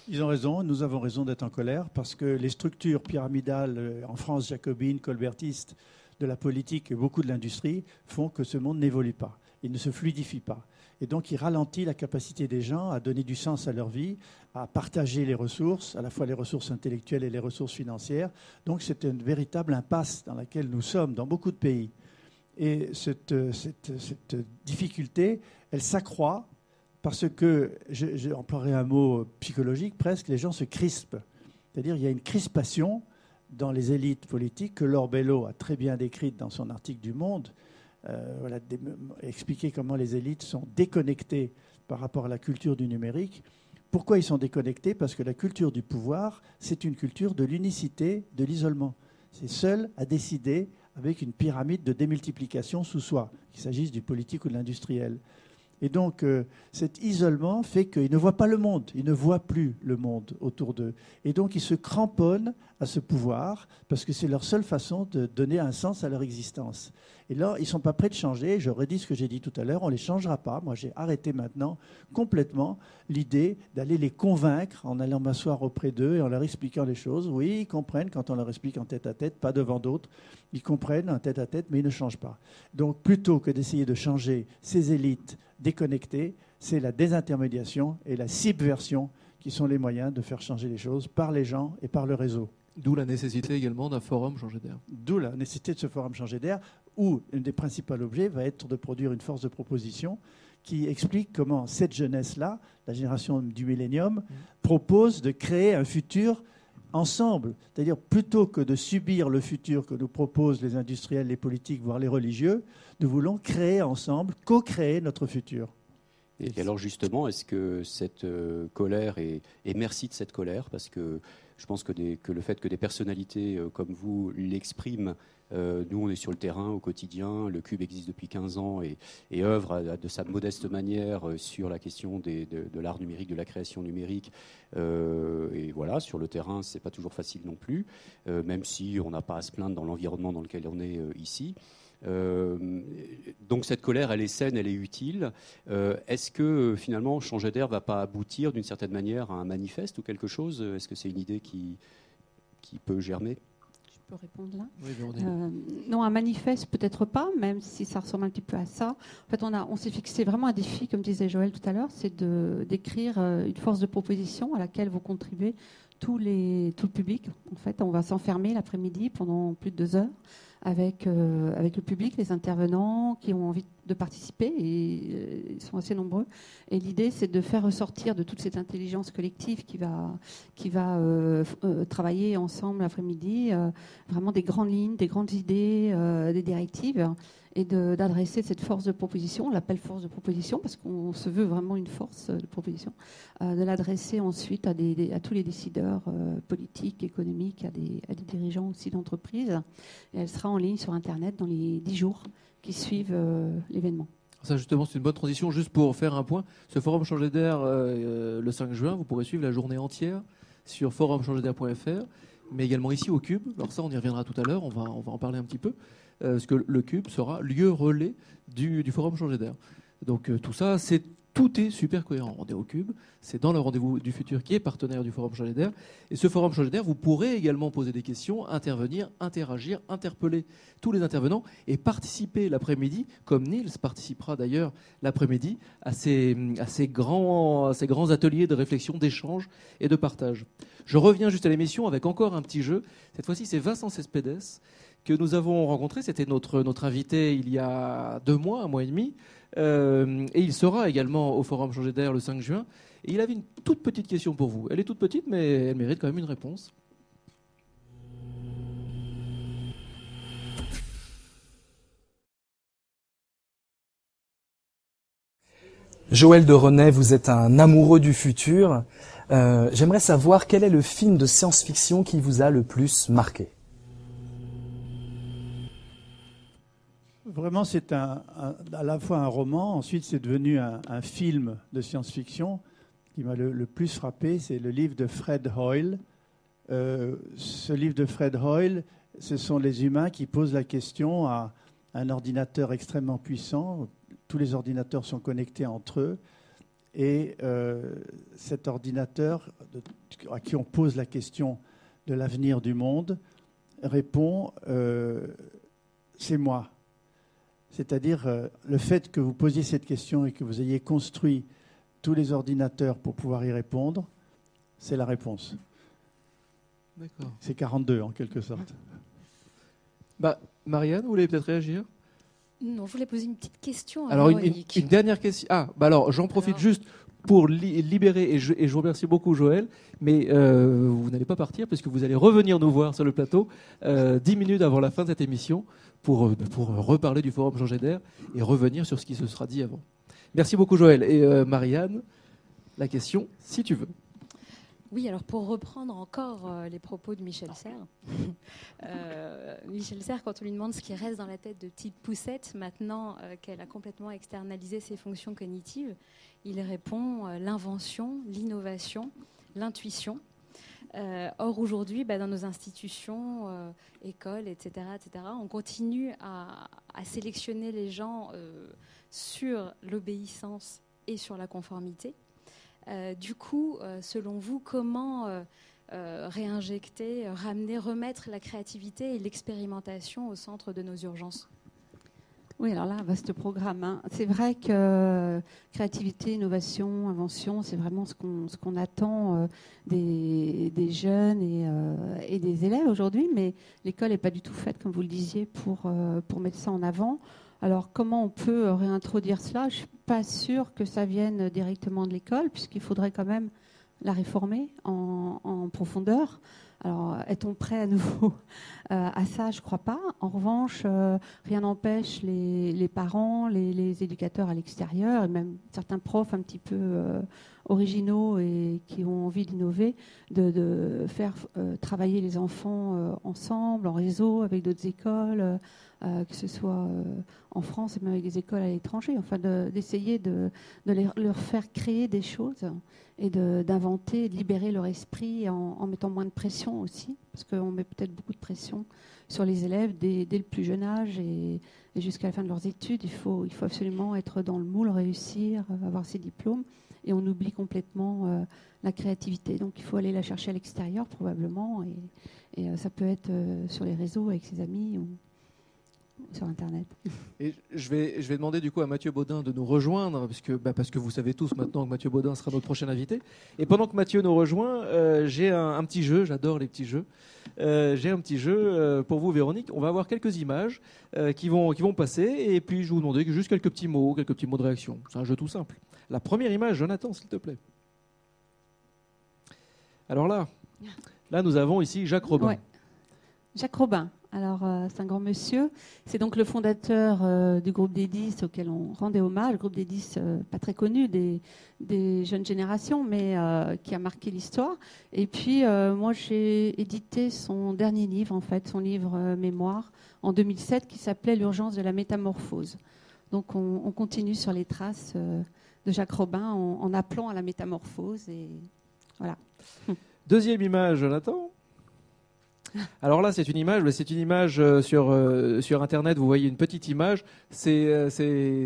Ils ont raison, nous avons raison d'être en colère parce que les structures pyramidales euh, en France, jacobines, colbertistes, de la politique et beaucoup de l'industrie font que ce monde n'évolue pas, il ne se fluidifie pas. Et donc il ralentit la capacité des gens à donner du sens à leur vie, à partager les ressources, à la fois les ressources intellectuelles et les ressources financières. Donc c'est une véritable impasse dans laquelle nous sommes dans beaucoup de pays. Et cette, euh, difficulté, elle s'accroît parce que, je- j'emploierai un mot psychologique presque, les gens se crispent. C'est-à-dire qu'il y a une crispation dans les élites politiques que Laure Bello a très bien décrite dans son article du Monde. Euh, voilà, expliquer comment les élites sont déconnectées par rapport à la culture du numérique. Pourquoi ils sont déconnectés Parce que la culture du pouvoir, c'est une culture de l'unicité, de l'isolement. C'est seul à décider avec une pyramide de démultiplication sous soi, qu'il s'agisse du politique ou de l'industriel. Et donc, euh, cet isolement fait qu'ils ne voient pas le monde, ils ne voient plus le monde autour d'eux. Et donc, ils se cramponnent à ce pouvoir parce que c'est leur seule façon de donner un sens à leur existence. Et là, ils ne sont pas prêts de changer. Je redis ce que j'ai dit tout à l'heure, on ne les changera pas. Moi, j'ai arrêté maintenant complètement l'idée d'aller les convaincre en allant m'asseoir auprès d'eux et en leur expliquant les choses. Oui, ils comprennent quand on leur explique en tête à tête, pas devant d'autres. Ils comprennent en tête à tête, mais ils ne changent pas. Donc, plutôt que d'essayer de changer ces élites déconnectées, c'est la désintermédiation et la subversion qui sont les moyens de faire changer les choses par les gens et par le réseau. D'où la nécessité également d'un forum Changer d'air. D'où la nécessité de ce forum changer d'air, où un des principaux objets va être de produire une force de proposition qui explique comment cette jeunesse-là, la génération du millénium, propose de créer un futur ensemble. C'est-à-dire, plutôt que de subir le futur que nous proposent les industriels, les politiques, voire les religieux, nous voulons créer ensemble, co-créer notre futur. Et alors justement, est-ce que cette euh, colère, et, et merci de cette colère, parce que je pense que, des- que le fait que des personnalités euh, comme vous l'expriment, euh, nous on est sur le terrain au quotidien, le Cube existe depuis 15 ans et, et œuvre à- à de sa modeste manière sur la question des- de, de l'art numérique, de la création numérique. Euh, et voilà, sur le terrain, c'est pas toujours facile non plus, euh, même si on n'a pas à se plaindre dans l'environnement dans lequel on est euh, ici. Euh, donc cette colère, elle est saine, elle est utile. Est-ce que finalement Changer d'air va pas aboutir d'une certaine manière à un manifeste ou quelque chose? Est-ce que c'est une idée qui peut germer? Peux répondre là. Oui. Euh, non, un manifeste peut-être pas, même si ça ressemble un petit peu à ça. En fait, on, a, on s'est fixé vraiment un défi, comme disait Joël tout à l'heure, c'est de, d'écrire euh, une force de proposition à laquelle vous contribuez tous les, tout le public. En fait, on va s'enfermer l'après-midi pendant plus de deux heures avec, euh, avec le public, les intervenants qui ont envie de participer, euh, ils sont assez nombreux. Et l'idée, c'est de faire ressortir de toute cette intelligence collective qui va, euh, travailler ensemble l'après-midi, vraiment des grandes lignes, des grandes idées, des directives, et d'adresser cette force de proposition, on l'appelle force de proposition parce qu'on se veut vraiment une force de proposition, euh, de l'adresser ensuite à, tous les décideurs euh, politiques, économiques, à des, dirigeants aussi d'entreprises. Elle sera en ligne sur Internet dans les dix jours qui suivent euh, l'événement. Ça, justement, c'est une bonne transition. Juste pour faire un point, ce forum Changer d'air, euh, euh, le 5 juin, vous pourrez suivre la journée entière sur forumchangerdair.fr, mais également ici au Cube. Alors ça, on y reviendra tout à l'heure, on va, en parler un petit peu, euh, parce que le Cube sera lieu relais du, forum Changer d'air. Donc euh, tout ça, c'est tout est super cohérent. On est au Cube, c'est dans le rendez-vous du futur qui est partenaire du Forum Changer d'air. Et ce Forum Changer d'air, vous pourrez également poser des questions, intervenir, interagir, interpeller tous les intervenants et participer l'après-midi, comme Niels participera d'ailleurs l'après-midi, à ces, à, ces grands, à ces grands ateliers de réflexion, d'échange et de partage. Je reviens juste à l'émission avec encore un petit jeu. Cette fois-ci, c'est Vincent Cespedes que nous avons rencontré. C'était notre, notre invité il y a deux mois, un mois et demi. Euh, et il sera également au Forum Changer d'air le 5 juin. Et il avait une toute petite question pour vous. Elle est toute petite, mais elle mérite quand même une réponse. Joël de René, vous êtes un amoureux du futur. Euh, J'aimerais savoir quel est le film de science-fiction qui vous a le plus marqué? Vraiment, c'est à la fois un roman, ensuite c'est devenu un, film de science-fiction qui m'a le, plus frappé. C'est le livre de Fred Hoyle. Euh, ce livre de Fred Hoyle, ce sont les humains qui posent la question à un ordinateur extrêmement puissant. Tous les ordinateurs sont connectés entre eux. Et euh, cet ordinateur à qui on pose la question de l'avenir du monde répond euh, C'est moi. C'est-à-dire euh, le fait que vous posiez cette question et que vous ayez construit tous les ordinateurs pour pouvoir y répondre, c'est la réponse. D'accord. C'est 42 en quelque sorte. Bah, Marianne, vous voulez peut-être réagir? Non, je voulais poser une petite question à Alors, une, une- Véronique. une dernière question. Ah, bah alors, j'en profite Alors. juste pour li- libérer, et je, vous remercie beaucoup, Joël, mais euh, vous n'allez pas partir parce que vous allez revenir nous voir sur le plateau euh, dix minutes avant la fin de cette émission pour, euh, reparler du forum Jean d'air et revenir sur ce qui se sera dit avant. Merci beaucoup, Joël. Et Marianne, la question, si tu veux. Oui, alors pour reprendre encore euh, les propos de Michel Serres, euh, Michel Serres, quand on lui demande ce qui reste dans la tête de petite poussette, maintenant euh, qu'elle a complètement externalisé ses fonctions cognitives, il répond l'invention, l'innovation, l'intuition. Or, aujourd'hui, bah, dans nos institutions, écoles, etc., etc., on continue à, à sélectionner les gens sur l'obéissance et sur la conformité. Euh, du coup, euh, selon vous, comment euh, réinjecter, ramener, remettre la créativité et l'expérimentation au centre de nos urgences? Oui, alors là, vaste programme. hein. C'est vrai que créativité, innovation, invention, c'est vraiment ce qu'on ce qu'on attend des, des jeunes et, et des élèves aujourd'hui, mais l'école n'est pas du tout faite, comme vous le disiez, pour, pour mettre ça en avant. Alors, comment on peut euh, réintroduire cela? Je ne suis pas sûre que ça vienne directement de l'école, puisqu'il faudrait quand même la réformer en, en profondeur. Alors, est-on prêt à nouveau euh, à ça? Je ne crois pas. En revanche, euh, rien n'empêche les, parents, les, éducateurs à l'extérieur, et même certains profs un petit peu euh, originaux et qui ont envie d'innover, de, faire travailler les enfants ensemble, en réseau, avec d'autres écoles, que ce soit en France et même avec des écoles à l'étranger, enfin de- d'essayer de, de leur faire créer des choses et d'inventer, de, libérer leur esprit en, mettant moins de pression aussi, parce qu'on met peut-être beaucoup de pression sur les élèves dès, le plus jeune âge et, jusqu'à la fin de leurs études. Il faut, absolument être dans le moule, réussir, euh, avoir ses diplômes. et on oublie complètement la créativité. Donc il faut aller la chercher à l'extérieur probablement, et, et ça peut être sur les réseaux avec ses amis. Ou, sur Internet. Et je vais, je vais demander du coup à Mathieu Baudin de nous rejoindre, parce que, bah, parce que vous savez tous maintenant que Mathieu Baudin sera notre prochain invité. Et pendant que Mathieu nous rejoint, euh, j'ai un, petit jeu, j'adore les petits jeux. Euh, j'ai un petit jeu euh, pour vous, Véronique. On va avoir quelques images qui, vont, qui vont passer, et puis je vais vous demander juste quelques petits mots, quelques petits mots de réaction. C'est un jeu tout simple. La première image, Jonathan, s'il te plaît. Alors là, là nous avons ici Jacques Robin. Jacques Robin. Alors, euh, c'est un grand monsieur. C'est donc le fondateur euh, du groupe des 10 auquel on rendait hommage. Le groupe des 10, euh, pas très connu des, jeunes générations, mais qui a marqué l'histoire. Et puis, moi, j'ai édité son dernier livre, en fait, son livre mémoire, en 2007, qui s'appelait L'urgence de la métamorphose. Donc, on, continue sur les traces de Jacques Robin en, en, appelant à la métamorphose. Et voilà. Deuxième image, Jonathan. Alors là, c'est une image, c'est une image euh, sur, euh, sur Internet, vous voyez une petite image. Euh,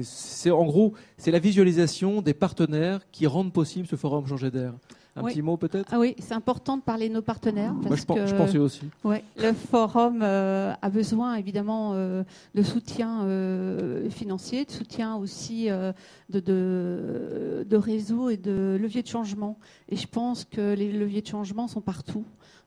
c'est en gros, c'est la visualisation des partenaires qui rendent possible ce forum Changer d'air. Un petit mot peut-être? Ah Oui, c'est important de parler de nos partenaires. Parce je, je, pensais aussi. Ouais, le forum a besoin évidemment de soutien financier, de soutien aussi de, de, de réseau et de leviers de changement. Et je pense que les leviers de changement sont partout.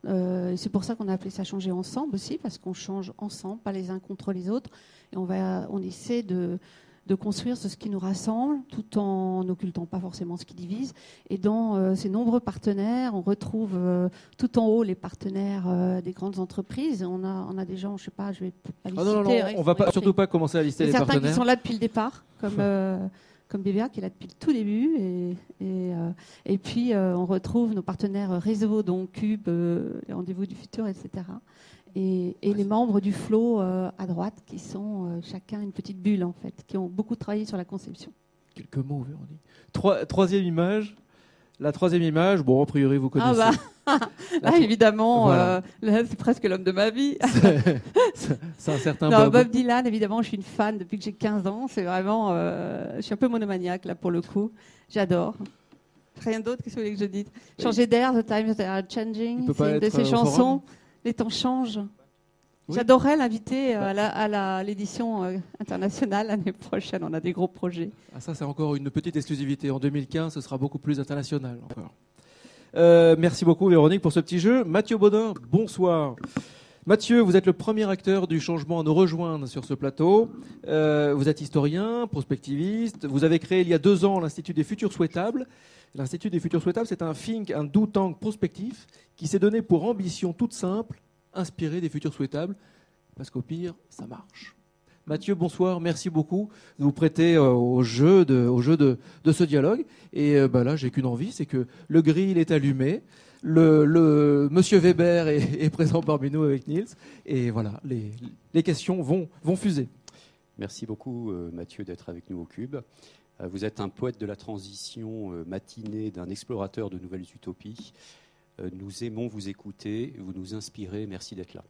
Euh, c'est pour ça qu'on a appelé ça changer ensemble aussi, parce qu'on change ensemble, pas les uns contre les autres. Et on, va, on essaie de, de construire ce qui nous rassemble, tout en n'occultant pas forcément ce qui divise. Et dans euh, ces nombreux partenaires, on retrouve euh, tout en haut les partenaires des grandes entreprises. On a, on a des gens, je sais pas, je vais pas les ah non, non, on va pas, surtout pas commencer à lister les certains partenaires. Certains qui sont là depuis le départ, comme comme BVA qui est là depuis le tout début. Et, et, euh, puis, euh, on retrouve nos partenaires réseau, donc Cube, euh, les rendez-vous du futur, etc. Et, et les membres du Flow à droite, qui sont chacun une petite bulle, en fait, qui ont beaucoup travaillé sur la conception. Quelques mots, Véronique. troisième image. La troisième image, bon, a priori, vous connaissez. Ah bah, là, évidemment, euh, c'est presque l'homme de ma vie. c'est un certain non, Bob. Dylan, évidemment, je suis une fan depuis que j'ai 15 ans. C'est vraiment, euh, je suis un peu monomaniaque là pour le coup. J'adore. Rien d'autre, qu'est-ce que vous voulez que je dise Changer d'air, The Times Are Changing, c'est une de ces chansons. Les temps changent. J'adorerais l'inviter euh, bah. à l'édition euh, internationale l'année prochaine. On a des gros projets. Ah, ça, c'est encore une petite exclusivité. En 2015, ce sera beaucoup plus international encore. Euh, merci beaucoup, Véronique, pour ce petit jeu. Mathieu Baudin, bonsoir. Mathieu, vous êtes le premier acteur du changement à nous rejoindre sur ce plateau. vous êtes historien, prospectiviste. Vous avez créé il y a deux ans l'Institut des futurs souhaitables. L'Institut des futurs souhaitables, c'est un think, un do tank prospectif qui s'est donné pour ambition toute simple inspirer des futurs souhaitables, parce qu'au pire, ça marche. Mathieu, bonsoir, merci beaucoup de vous prêter euh, au jeu de, au jeu de, ce dialogue. Et euh, bah là, j'ai qu'une envie, c'est que le grill est allumé, le, Monsieur Weber est, présent parmi nous avec Niels, et voilà, les, questions vont, vont fuser. Merci beaucoup, euh, Mathieu, d'être avec nous au Cube. Vous êtes un poète de la transition matinée d'un explorateur de nouvelles utopies. Euh, nous aimons vous écouter, vous nous inspirez. Merci d'être là.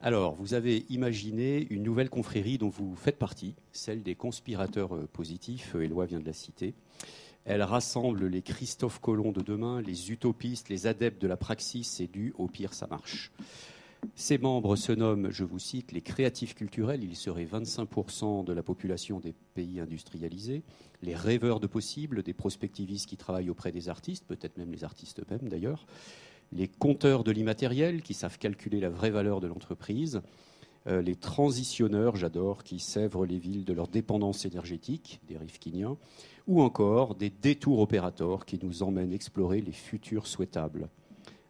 Alors, vous avez imaginé une nouvelle confrérie dont vous faites partie, celle des conspirateurs euh, positifs. Éloi vient de la citer. Elle rassemble les Christophe Colomb de demain, les utopistes, les adeptes de la praxis et du au pire ça marche. Ces membres se nomment, je vous cite, les créatifs culturels, ils seraient 25% de la population des pays industrialisés, les rêveurs de possibles, des prospectivistes qui travaillent auprès des artistes, peut-être même les artistes eux-mêmes d'ailleurs, les compteurs de l'immatériel qui savent calculer la vraie valeur de l'entreprise, euh, les transitionneurs, j'adore, qui sèvrent les villes de leur dépendance énergétique, des Rifkiniens, ou encore des détours opérateurs qui nous emmènent explorer les futurs souhaitables.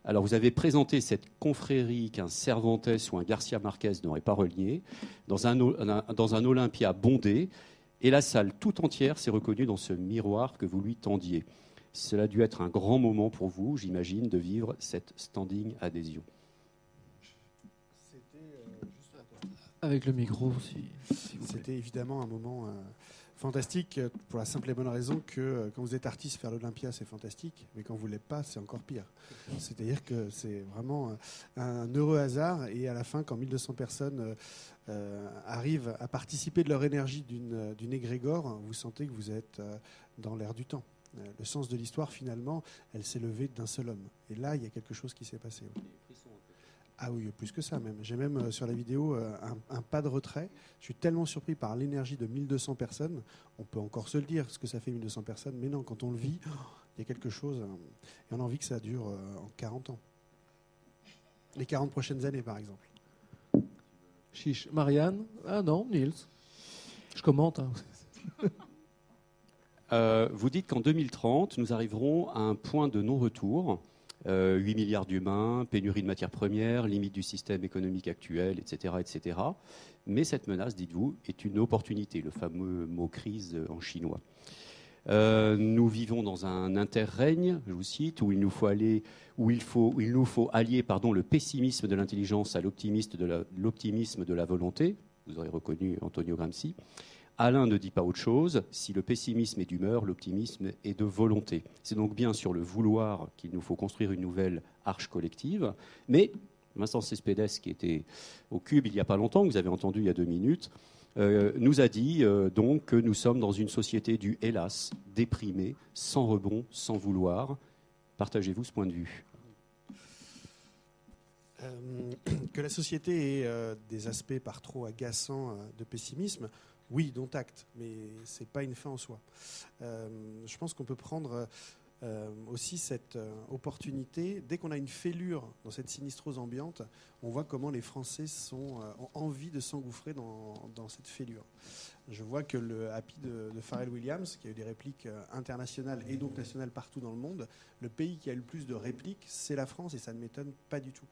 Alors vous avez présenté cette confrérie qu'un Cervantes ou un Garcia Marquez n'aurait pas relié dans un, dans un Olympia bondé, et la salle tout entière s'est reconnue dans ce miroir que vous lui tendiez. Cela a dû être un grand moment pour vous, j'imagine, de vivre cette standing adhésion. Euh, Avec le micro, si, C'était évidemment un moment euh, fantastique euh, pour la simple et bonne raison que euh, quand vous êtes artiste, faire l'Olympia, c'est fantastique, mais quand vous ne l'êtes pas, c'est encore pire. C'est-à-dire que c'est vraiment euh, un heureux hasard, et à la fin, quand 1200 personnes arrivent à participer de leur énergie d'une égrégore, vous sentez que vous êtes dans l'air du temps. Le sens de l'histoire, finalement, elle s'est levée d'un seul homme. Et là, il y a quelque chose qui s'est passé. Ah oui, plus que ça même. J'ai même euh, sur la vidéo euh, un, pas de retrait. Je suis tellement surpris par l'énergie de 1200 personnes. On peut encore se le dire, ce que ça fait 1200 personnes, mais non, quand on le vit, il y a quelque chose. et on a envie que ça dure en 40 ans. Les 40 prochaines années, par exemple. Chiche. Marianne? Ah non, Niels. Je commente. Hein. Euh, vous dites qu'en 2030, nous arriverons à un point de non-retour. 8 euh, milliards d'humains, pénurie de matières premières, limite du système économique actuel, etc., etc. Mais cette menace, dites-vous, est une opportunité, le fameux mot crise en chinois. Euh, nous vivons dans un interrègne, je vous cite, où il nous faut aller, où il nous faut allier, pardon, le pessimisme de l'intelligence à l'optimisme de la volonté. Vous aurez reconnu Antonio Gramsci. Alain ne dit pas autre chose. Si le pessimisme est d'humeur, l'optimisme est de volonté. C'est donc bien sur le vouloir qu'il nous faut construire une nouvelle arche collective. Mais Vincent Cespedes, qui était au Cube il n'y a pas longtemps, que vous avez entendu il y a deux minutes, euh, nous a dit euh, donc que nous sommes dans une société du hélas, déprimé, sans rebond, sans vouloir. Partagez-vous ce point de vue? Euh, que la société ait des aspects par trop agaçants de pessimisme, oui, dont acte, mais ce n'est pas une fin en soi. Euh, je pense qu'on peut prendre euh, aussi cette euh, opportunité. Dès qu'on a une fêlure dans cette sinistrose ambiante, on voit comment les Français sont, ont envie de s'engouffrer dans, cette fêlure. Je vois que le Happy de, Pharrell Williams, qui a eu des répliques internationales et donc nationales partout dans le monde, le pays qui a eu le plus de répliques, c'est la France et ça ne m'étonne pas du tout.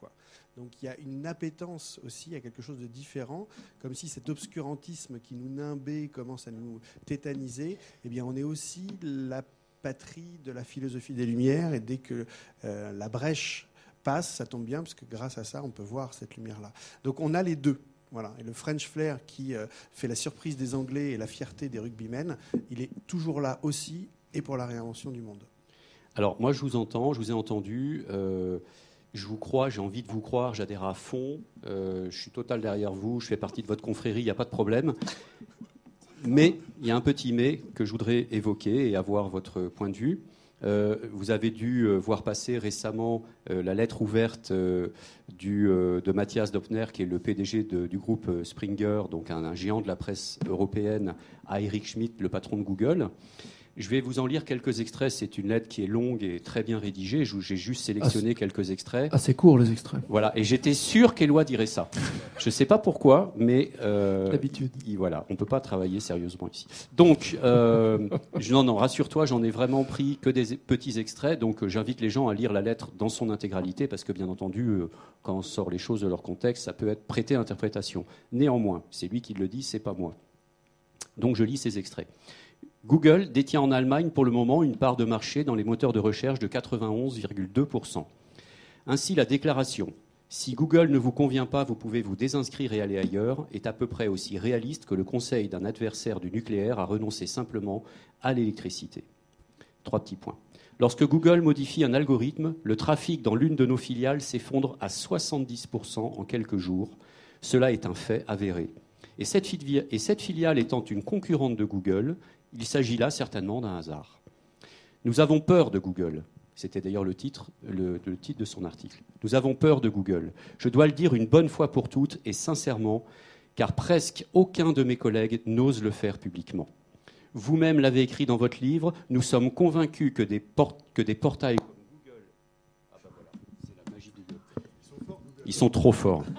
Donc il y a une appétence aussi à quelque chose de différent, comme si cet obscurantisme qui nous nimbait commence à nous tétaniser. Eh bien, on est aussi la patrie de la philosophie des Lumières et dès que euh, la brèche passe, ça tombe bien parce que grâce à ça, on peut voir cette lumière-là. Donc on a les deux. Voilà. Et le French flair qui euh, fait la surprise des Anglais et la fierté des rugbymen, il est toujours là aussi et pour la réinvention du monde. Alors moi je vous entends, je vous ai entendu. Euh, je vous crois, j'ai envie de vous croire, j'adhère à fond, je suis total derrière vous, je fais partie de votre confrérie, il n'y a pas de problème. Mais il y a un petit mais que je voudrais évoquer et avoir votre point de vue. Euh, vous avez dû euh, voir passer récemment la lettre ouverte de Mathias Dopner, qui est le PDG du groupe Springer, donc un, un, géant de la presse européenne, à Eric Schmidt, le patron de Google. Je vais vous en lire quelques extraits. C'est une lettre qui est longue et très bien rédigée. J'ai juste sélectionné quelques extraits. Assez court, les extraits. Voilà. Et j'étais sûr qu'Éloi dirait ça. Je ne sais pas pourquoi, mais. Euh, L'habitude. Voilà. On ne peut pas travailler sérieusement ici. Donc, euh, non, non, rassure-toi, j'en ai vraiment pris que des petits extraits. Donc, euh, j'invite les gens à lire la lettre dans son intégralité, parce que, bien entendu, euh, quand on sort les choses de leur contexte, ça peut être prêté à interprétation. Néanmoins, c'est lui qui le dit, c'est pas moi. Donc, je lis ces extraits. Google détient en Allemagne pour le moment une part de marché dans les moteurs de recherche de 91,2%. Ainsi, la déclaration Si Google ne vous convient pas, vous pouvez vous désinscrire et aller ailleurs est à peu près aussi réaliste que le conseil d'un adversaire du nucléaire à renoncer simplement à l'électricité. Trois petits points. Lorsque Google modifie un algorithme, le trafic dans l'une de nos filiales s'effondre à 70% en quelques jours. Cela est un fait avéré. Et cette, filiale étant une concurrente de Google, il s'agit là certainement d'un hasard. Nous avons peur de Google. C'était d'ailleurs le titre, le, titre de son article. Nous avons peur de Google. Je dois le dire une bonne fois pour toutes et sincèrement, car presque aucun de mes collègues n'ose le faire publiquement. Vous-même l'avez écrit dans votre livre, nous sommes convaincus que des, que des portails comme Google. Ah ben voilà, c'est la magie de Ils Ils sont trop forts.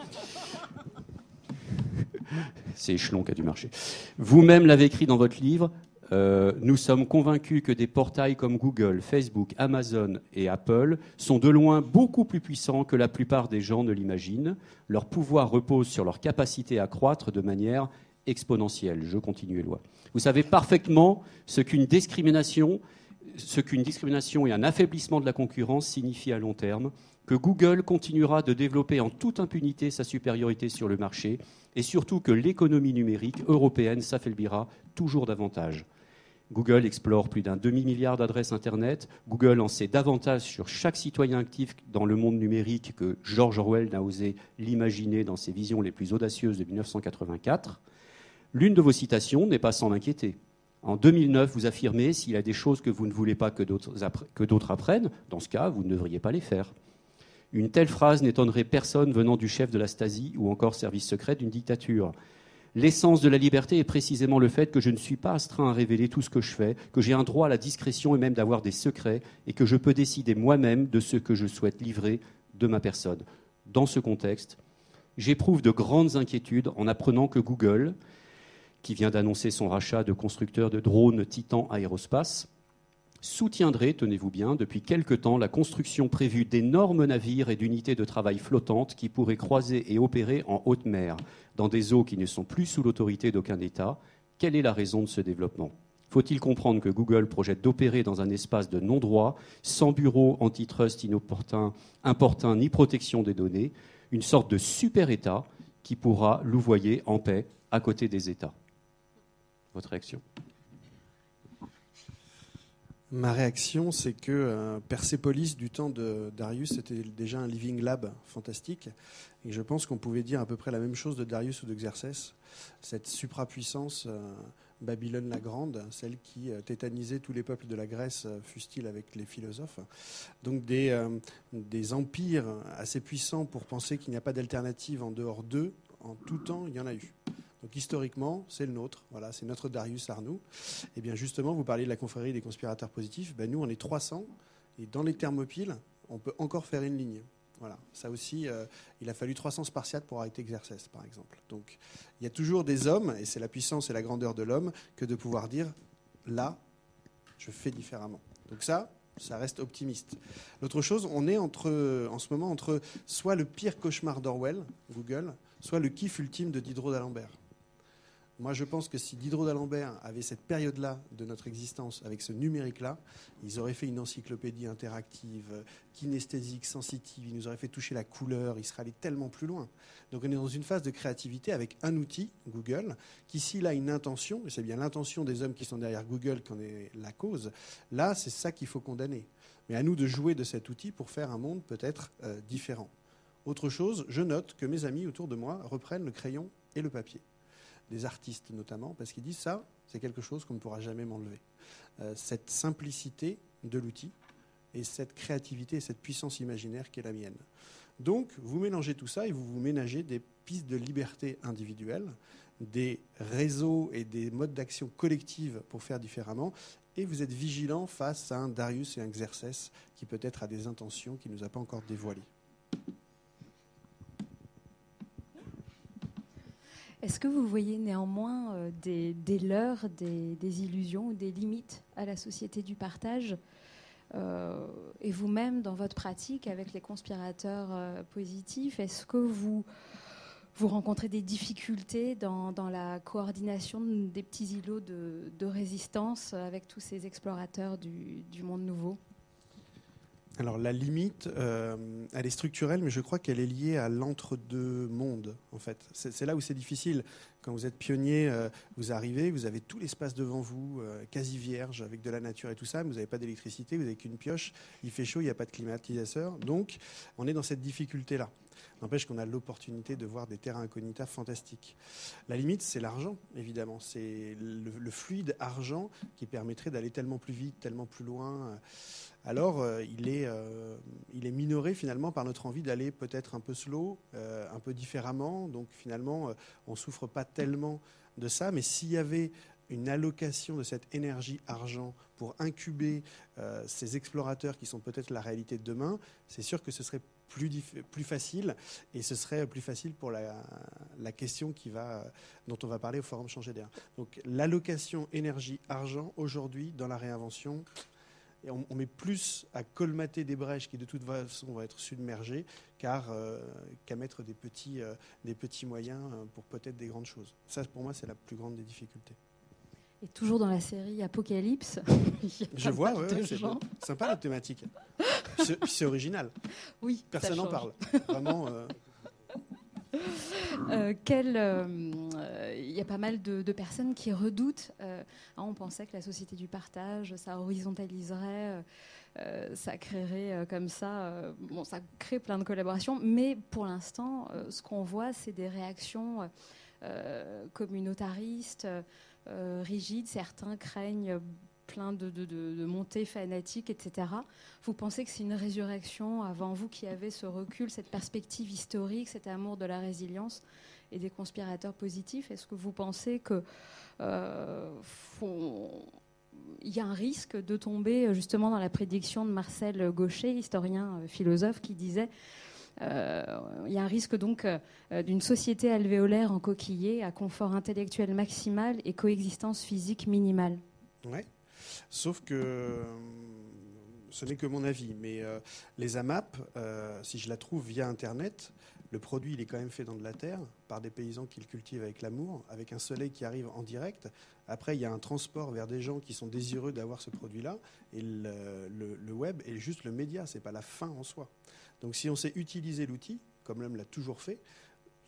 c'est Échelon qui a dû marcher. Vous-même l'avez écrit dans votre livre, euh, nous sommes convaincus que des portails comme Google, Facebook, Amazon et Apple sont de loin beaucoup plus puissants que la plupart des gens ne l'imaginent. Leur pouvoir repose sur leur capacité à croître de manière exponentielle. Je continue, Éloi. Vous savez parfaitement ce qu'une discrimination, ce qu'une discrimination et un affaiblissement de la concurrence signifient à long terme, que Google continuera de développer en toute impunité sa supériorité sur le marché et surtout que l'économie numérique européenne s'affaiblira toujours davantage. Google explore plus d'un demi-milliard d'adresses Internet. Google en sait davantage sur chaque citoyen actif dans le monde numérique que George Orwell n'a osé l'imaginer dans ses visions les plus audacieuses de 1984. L'une de vos citations n'est pas sans m'inquiéter. En 2009, vous affirmez s'il y a des choses que vous ne voulez pas que d'autres apprennent, dans ce cas, vous ne devriez pas les faire. Une telle phrase n'étonnerait personne venant du chef de la Stasi ou encore service secret d'une dictature. L'essence de la liberté est précisément le fait que je ne suis pas astreint à révéler tout ce que je fais, que j'ai un droit à la discrétion et même d'avoir des secrets, et que je peux décider moi-même de ce que je souhaite livrer de ma personne. Dans ce contexte, j'éprouve de grandes inquiétudes en apprenant que Google, qui vient d'annoncer son rachat de constructeurs de drones Titan Aerospace, soutiendrait, tenez-vous bien, depuis quelque temps la construction prévue d'énormes navires et d'unités de travail flottantes qui pourraient croiser et opérer en haute mer, dans des eaux qui ne sont plus sous l'autorité d'aucun État. Quelle est la raison de ce développement? Faut-il comprendre que Google projette d'opérer dans un espace de non-droit, sans bureau antitrust inopportun, importun ni protection des données, une sorte de super-État qui pourra louvoyer en paix à côté des États? Votre réaction? Ma réaction, c'est que euh, Persepolis, du temps de Darius, c'était déjà un living lab fantastique. Et je pense qu'on pouvait dire à peu près la même chose de Darius ou de Xerxès. Cette suprapuissance euh, Babylone la Grande, celle qui euh, tétanisait tous les peuples de la Grèce, fût-il avec les philosophes. Donc des, des empires assez puissants pour penser qu'il n'y a pas d'alternative en dehors d'eux, en tout temps, il y en a eu. Donc historiquement, c'est le nôtre. Voilà, c'est notre Darius Arnoux. Et eh bien justement, vous parliez de la confrérie des conspirateurs positifs. Ben, nous, on est 300. Et dans les thermopyles, on peut encore faire une ligne. Voilà, ça aussi, euh, il a fallu 300 Spartiates pour arrêter Xerxès, par exemple. Donc, il y a toujours des hommes, et c'est la puissance et la grandeur de l'homme, que de pouvoir dire là, je fais différemment. Donc ça, ça reste optimiste. L'autre chose, on est entre, en ce moment entre soit le pire cauchemar d'Orwell, Google, soit le kiff ultime de Diderot d'Alembert. Moi, je pense que si Diderot d'Alembert avait cette période-là de notre existence, avec ce numérique-là, ils auraient fait une encyclopédie interactive, kinesthésique, sensitive, ils nous auraient fait toucher la couleur, ils seraient allés tellement plus loin. Donc on est dans une phase de créativité avec un outil, Google, qui s'il a une intention, et c'est bien l'intention des hommes qui sont derrière Google qui en est la cause, là, c'est ça qu'il faut condamner. Mais à nous de jouer de cet outil pour faire un monde peut-être euh, différent. Autre chose, je note que mes amis autour de moi reprennent le crayon et le papier des artistes notamment, parce qu'ils disent ça, c'est quelque chose qu'on ne pourra jamais m'enlever. Euh, cette simplicité de l'outil et cette créativité et cette puissance imaginaire qui est la mienne. Donc, vous mélangez tout ça et vous vous ménagez des pistes de liberté individuelle, des réseaux et des modes d'action collectifs pour faire différemment, et vous êtes vigilant face à un Darius et un Xerxès qui peut-être a des intentions qu'il ne nous a pas encore dévoilées. Est-ce que vous voyez néanmoins euh, des, des leurres, des, illusions ou des limites à la société du partage euh, Et vous-même, dans votre pratique avec les conspirateurs euh, positifs, est-ce que vous rencontrez des difficultés dans, la coordination des petits îlots de, résistance avec tous ces explorateurs du monde nouveau? Alors la limite, euh, elle est structurelle, mais je crois qu'elle est liée à l'entre-deux mondes, en fait. C'est là où c'est difficile. Quand vous êtes pionnier, euh, vous arrivez, vous avez tout l'espace devant vous, euh, quasi vierge, avec de la nature et tout ça, vous n'avez pas d'électricité, vous n'avez qu'une pioche, il fait chaud, il n'y a pas de climatisateur. Donc, on est dans cette difficulté-là. N'empêche qu'on a l'opportunité de voir des terrains incognita fantastiques. La limite, c'est l'argent, évidemment. C'est le, fluide argent qui permettrait d'aller tellement plus vite, tellement plus loin. Alors, euh, il, est, euh, il est minoré finalement par notre envie d'aller peut-être un peu slow, euh, un peu différemment. Donc, finalement, on ne souffre pas tellement de ça. Mais s'il y avait une allocation de cette énergie argent pour incuber ces explorateurs qui sont peut-être la réalité de demain, c'est sûr que ce serait plus, facile et ce serait plus facile pour la, question qui va, dont on va parler au Forum Changer d'air. Donc l'allocation énergie-argent aujourd'hui dans la réinvention, on, met plus à colmater des brèches qui de toute façon vont être submergées euh, qu'à mettre des petits, euh, des petits moyens euh, pour peut-être des grandes choses. Ça pour moi c'est la plus grande des difficultés. Et toujours dans la série Apocalypse. Je vois, c'est sympa la thématique. C'est original. Oui. Personne n'en parle. Vraiment. Euh... euh, euh il y a pas mal de, personnes qui redoutent. Euh, hein, on pensait que la société du partage, ça horizontaliserait, ça créerait comme ça. bon, ça crée plein de collaborations, mais pour l'instant, ce qu'on voit, c'est des réactions communautariste, rigide. Certains craignent plein de, de, montées fanatiques, etc. Vous pensez que c'est une résurrection avant vous qui avez ce recul, cette perspective historique, cet amour de la résilience et des conspirateurs positifs? Est-ce que vous pensez que euh, y a un risque de tomber justement dans la prédiction de Marcel Gaucher, historien euh, philosophe, qui disait euh, il y a un risque donc d'une société alvéolaire en coquillet à confort intellectuel maximal et coexistence physique minimale. Ouais. Sauf que euh, ce n'est que mon avis, mais euh, les AMAP, euh, si je la trouve via Internet, le produit il est quand même fait dans de la terre par des paysans qui le cultivent avec l'amour, avec un soleil qui arrive en direct. Après, il y a un transport vers des gens qui sont désireux d'avoir ce produit-là. Et le, web est juste le média, c'est pas la fin en soi. Donc, si on sait utiliser l'outil, comme l'homme l'a toujours fait,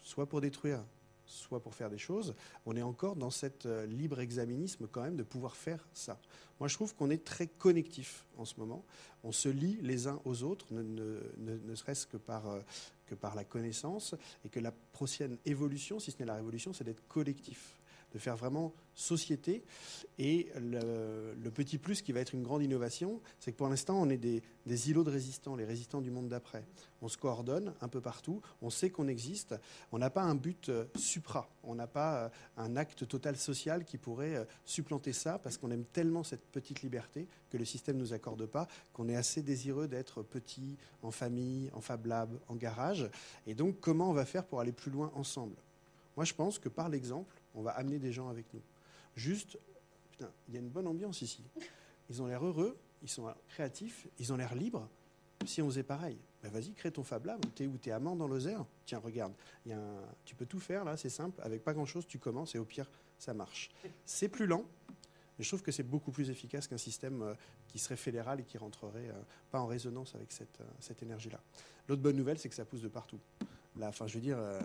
soit pour détruire, soit pour faire des choses, on est encore dans cet euh, libre examinisme quand même de pouvoir faire ça. Moi, je trouve qu'on est très connectif en ce moment. On se lie les uns aux autres, ne, serait-ce que par, euh, que par la connaissance, et que la prochaine évolution, si ce n'est la révolution, c'est d'être collectif de faire vraiment société. Et le, petit plus qui va être une grande innovation, c'est que pour l'instant, on est des, îlots de résistants, les résistants du monde d'après. On se coordonne un peu partout, on sait qu'on existe, on n'a pas un but euh, supra, on n'a pas euh, un acte total social qui pourrait euh, supplanter ça, parce qu'on aime tellement cette petite liberté que le système ne nous accorde pas, qu'on est assez désireux d'être petit, en famille, en Fab Lab, en garage. Et donc, comment on va faire pour aller plus loin ensemble? Moi, je pense que par l'exemple, on va amener des gens avec nous. Juste, putain, il y a une bonne ambiance ici. Ils ont l'air heureux, ils sont créatifs, ils ont l'air libres. Si on faisait pareil, ben vas-y, crée ton Fab Lab. T'es où T'es amant dans Lozère Tiens, regarde, tu peux tout faire là, c'est simple. Avec pas grand-chose, tu commences et au pire, ça marche. C'est plus lent, mais je trouve que c'est beaucoup plus efficace qu'un système euh, qui serait fédéral et qui rentrerait euh, pas en résonance avec euh, cette énergie-là. L'autre bonne nouvelle, c'est que ça pousse de partout enfin, je veux dire, euh,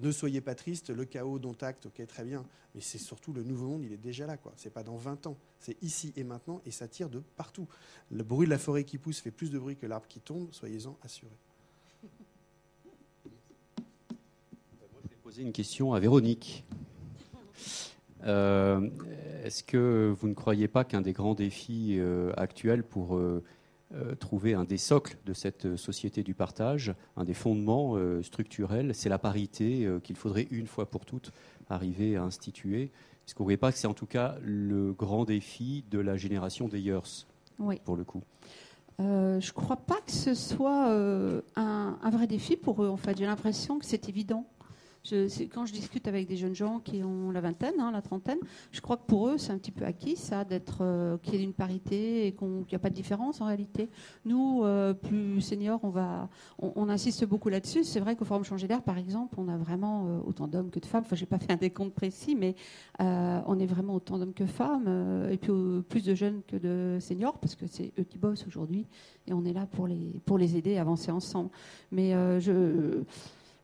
ne soyez pas triste, le chaos dont acte, ok, très bien, mais c'est surtout le nouveau monde, il est déjà là, quoi. C'est pas dans 20 ans, c'est ici et maintenant, et ça tire de partout. Le bruit de la forêt qui pousse fait plus de bruit que l'arbre qui tombe, soyez-en assurés. je vais poser une question à Véronique. Euh, est-ce que vous ne croyez pas qu'un des grands défis euh, actuels pour euh, trouver un des socles de cette société du partage, un des fondements euh, structurels, c'est la parité euh, qu'il faudrait une fois pour toutes arriver à instituer. Est-ce ne voyez pas que c'est en tout cas le grand défi de la génération des years, pour le coup? Je ne crois pas que ce soit un, un, vrai défi pour eux. En fait, j'ai l'impression que c'est évident quand je discute avec des jeunes gens qui ont la vingtaine, hein, la trentaine, je crois que pour eux, c'est un petit peu acquis, ça, d'être euh, qu'il y ait une parité et qu'il n'y a pas de différence en réalité. Nous, euh, plus seniors, on, va, on, insiste beaucoup là-dessus. C'est vrai qu'au Forum Changer d'air, par exemple, on a vraiment euh, autant d'hommes que de femmes. Enfin, j'ai pas fait un décompte précis, mais on est vraiment autant d'hommes que femmes, et puis plus de jeunes que de seniors, parce que c'est eux qui bossent aujourd'hui, et on est là pour les, pour les aider à avancer ensemble. Mais je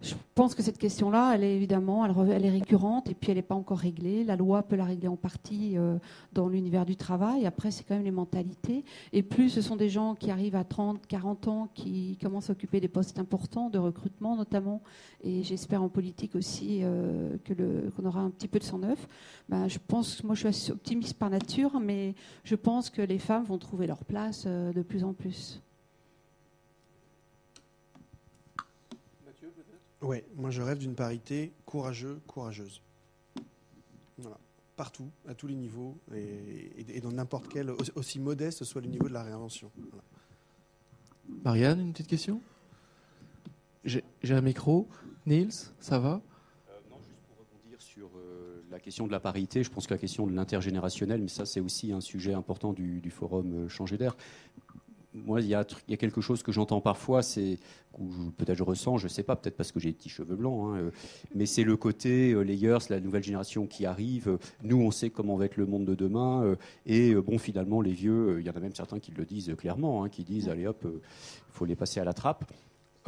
je pense que cette question-là, elle est évidemment, elle, est récurrente et puis elle n'est pas encore réglée. La loi peut la régler en partie euh, dans l'univers du travail. Après, c'est quand même les mentalités. Et plus ce sont des gens qui arrivent à 30, 40 ans, qui commencent à occuper des postes importants de recrutement notamment, et j'espère en politique aussi euh, que qu'on aura un petit peu de sang neuf. Ben, je pense, moi je suis optimiste par nature, mais je pense que les femmes vont trouver leur place euh, de plus en plus. Oui, moi je rêve d'une parité courageux, courageuse. Voilà. Partout, à tous les niveaux, et, dans n'importe quel, aussi modeste soit le niveau de la réinvention. Marianne, une petite question? J'ai un micro. Niels, ça va? Euh, Non, juste pour rebondir sur euh, la question de la parité, je pense que la question de l'intergénérationnel, mais ça c'est aussi un sujet important du, du forum euh, Changer d'air moi, il y, a, quelque chose que j'entends parfois, c'est peut-être je ressens, je ne sais pas, peut-être parce que j'ai des petits cheveux blancs, hein, euh, mais c'est le côté euh, layers, la nouvelle génération qui arrive. nous, on sait comment va être le monde de demain, euh, et bon, finalement, les vieux, il y en a même certains qui le disent clairement, hein, qui disent allez hop, il faut les passer à la trappe.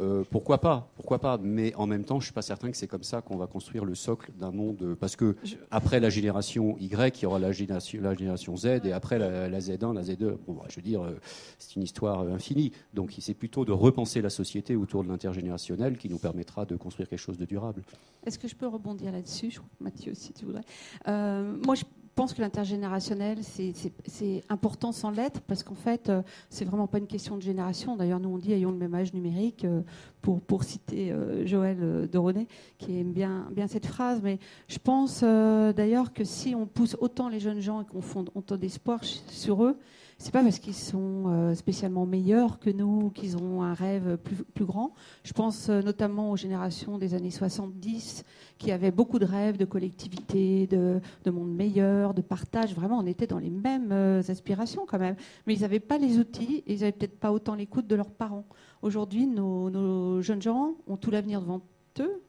Euh, pourquoi pas, pourquoi pas. Mais en même temps, je suis pas certain que c'est comme ça qu'on va construire le socle d'un monde. Parce que après la génération Y, il y aura la génération, la génération Z, et après la, la Z1, la Z2. Bon, bah, je veux dire, euh, c'est une histoire infinie. Donc, c'est plutôt de repenser la société autour de l'intergénérationnel qui nous permettra de construire quelque chose de durable. Est-ce que je peux rebondir là-dessus? Mathieu, si tu voudrais. Euh, moi, je pense que l'intergénérationnel, c'est important sans l'être, parce qu'en fait, euh, c'est vraiment pas une question de génération. D'ailleurs, nous, on dit ayons le même âge numérique, euh, pour, pour citer euh, Joël René, qui aime bien, bien cette phrase. Mais je pense d'ailleurs que si on pousse autant les jeunes gens et qu'on fonde autant d'espoir sur eux, c'est pas parce qu'ils sont euh, spécialement meilleurs que nous, qu'ils ont un rêve plus, plus grand. Je pense euh, notamment aux générations des années 70 qui avaient beaucoup de rêves de collectivité, de, de monde meilleur, de partage. Vraiment, on était dans les mêmes euh, aspirations quand même. Mais ils n'avaient pas les outils et ils n'avaient peut-être pas autant l'écoute de leurs parents. Aujourd'hui, nos jeunes gens ont tout l'avenir devant eux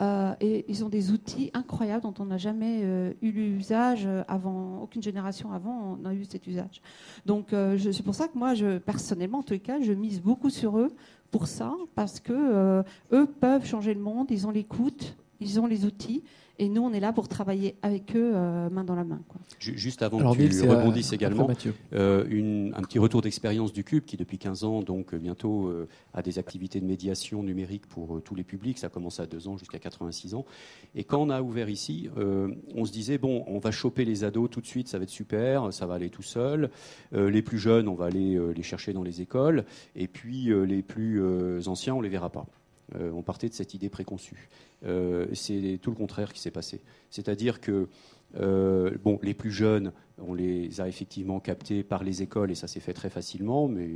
euh, et ils ont des outils incroyables dont on n'a jamais euh, eu l'usage avant, aucune génération avant n'a eu cet usage. Donc euh, c'est pour ça que moi, personnellement, en tout cas, je mise beaucoup sur eux pour ça, parce que eux peuvent changer le monde, ils ont l'écoute, ils ont les outils, et nous, on est là pour travailler avec eux euh, main dans la main. Juste avant que tu rebondisses également, euh, un petit retour d'expérience du Cube qui, depuis 15 ans, donc bientôt, euh, a des activités de médiation numérique pour tous les publics. Ça commence à 2 ans jusqu'à 86 ans. Et quand on a ouvert ici, on se disait, bon, on va choper les ados tout de suite, ça va être super, ça va aller tout seul. les plus jeunes, on va aller les chercher dans les écoles. Et puis, les plus anciens, on les verra pas. Euh, on partait de cette idée préconçue. Euh, c'est tout le contraire qui s'est passé. C'est-à-dire que euh, bon, les plus jeunes, on les a effectivement captés par les écoles et ça s'est fait très facilement, mais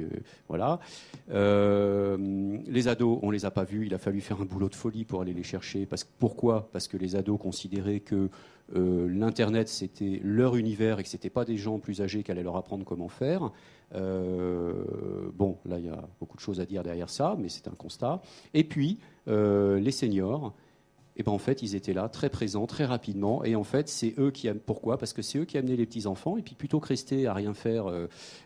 voilà. les ados, on les a pas vus. Il a fallu faire un boulot de folie pour aller les chercher. Pourquoi? Parce que les ados considéraient que l'internet c'était leur univers et que c'était pas des gens plus âgés qui allaient leur apprendre comment faire. Euh, bon, là, il y a beaucoup de choses à dire derrière ça, mais c'est un constat. Et puis, euh, les seniors, et eh ben en fait, ils étaient là, très présents, très rapidement. Et en fait, c'est eux qui Pourquoi? Parce que c'est eux qui amenaient les petits enfants. Et puis, plutôt que rester à rien faire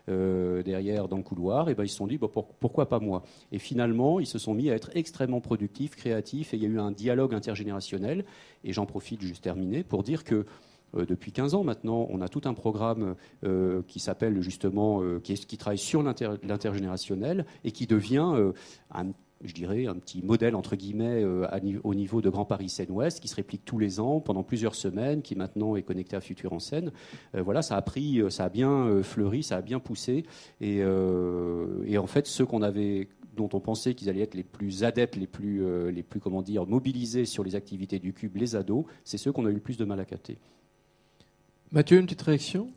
euh, derrière dans le couloir, et eh ben ils se sont dit pourquoi pas moi? Et finalement, ils se sont mis à être extrêmement productifs, créatifs. Et il y a eu un dialogue intergénérationnel. Et j'en profite juste terminer pour dire que euh, depuis 15 ans maintenant, on a tout un programme euh, qui s'appelle justement, euh, qui, travaille sur l'intergénérationnel et qui devient un je dirais, un petit modèle entre guillemets au niveau de Grand Paris Seine-Ouest qui se réplique tous les ans pendant plusieurs semaines, qui maintenant est connecté à Futur en Seine. voilà, ça a pris, ça a bien fleuri, ça a bien poussé, et, et en fait, ceux qu'on avait dont on pensait qu'ils allaient être les plus adeptes, les plus, les plus comment dire, mobilisés sur les activités du cube, les ados, c'est ceux qu'on a eu le plus de mal à capter. Mathieu, une petite réaction?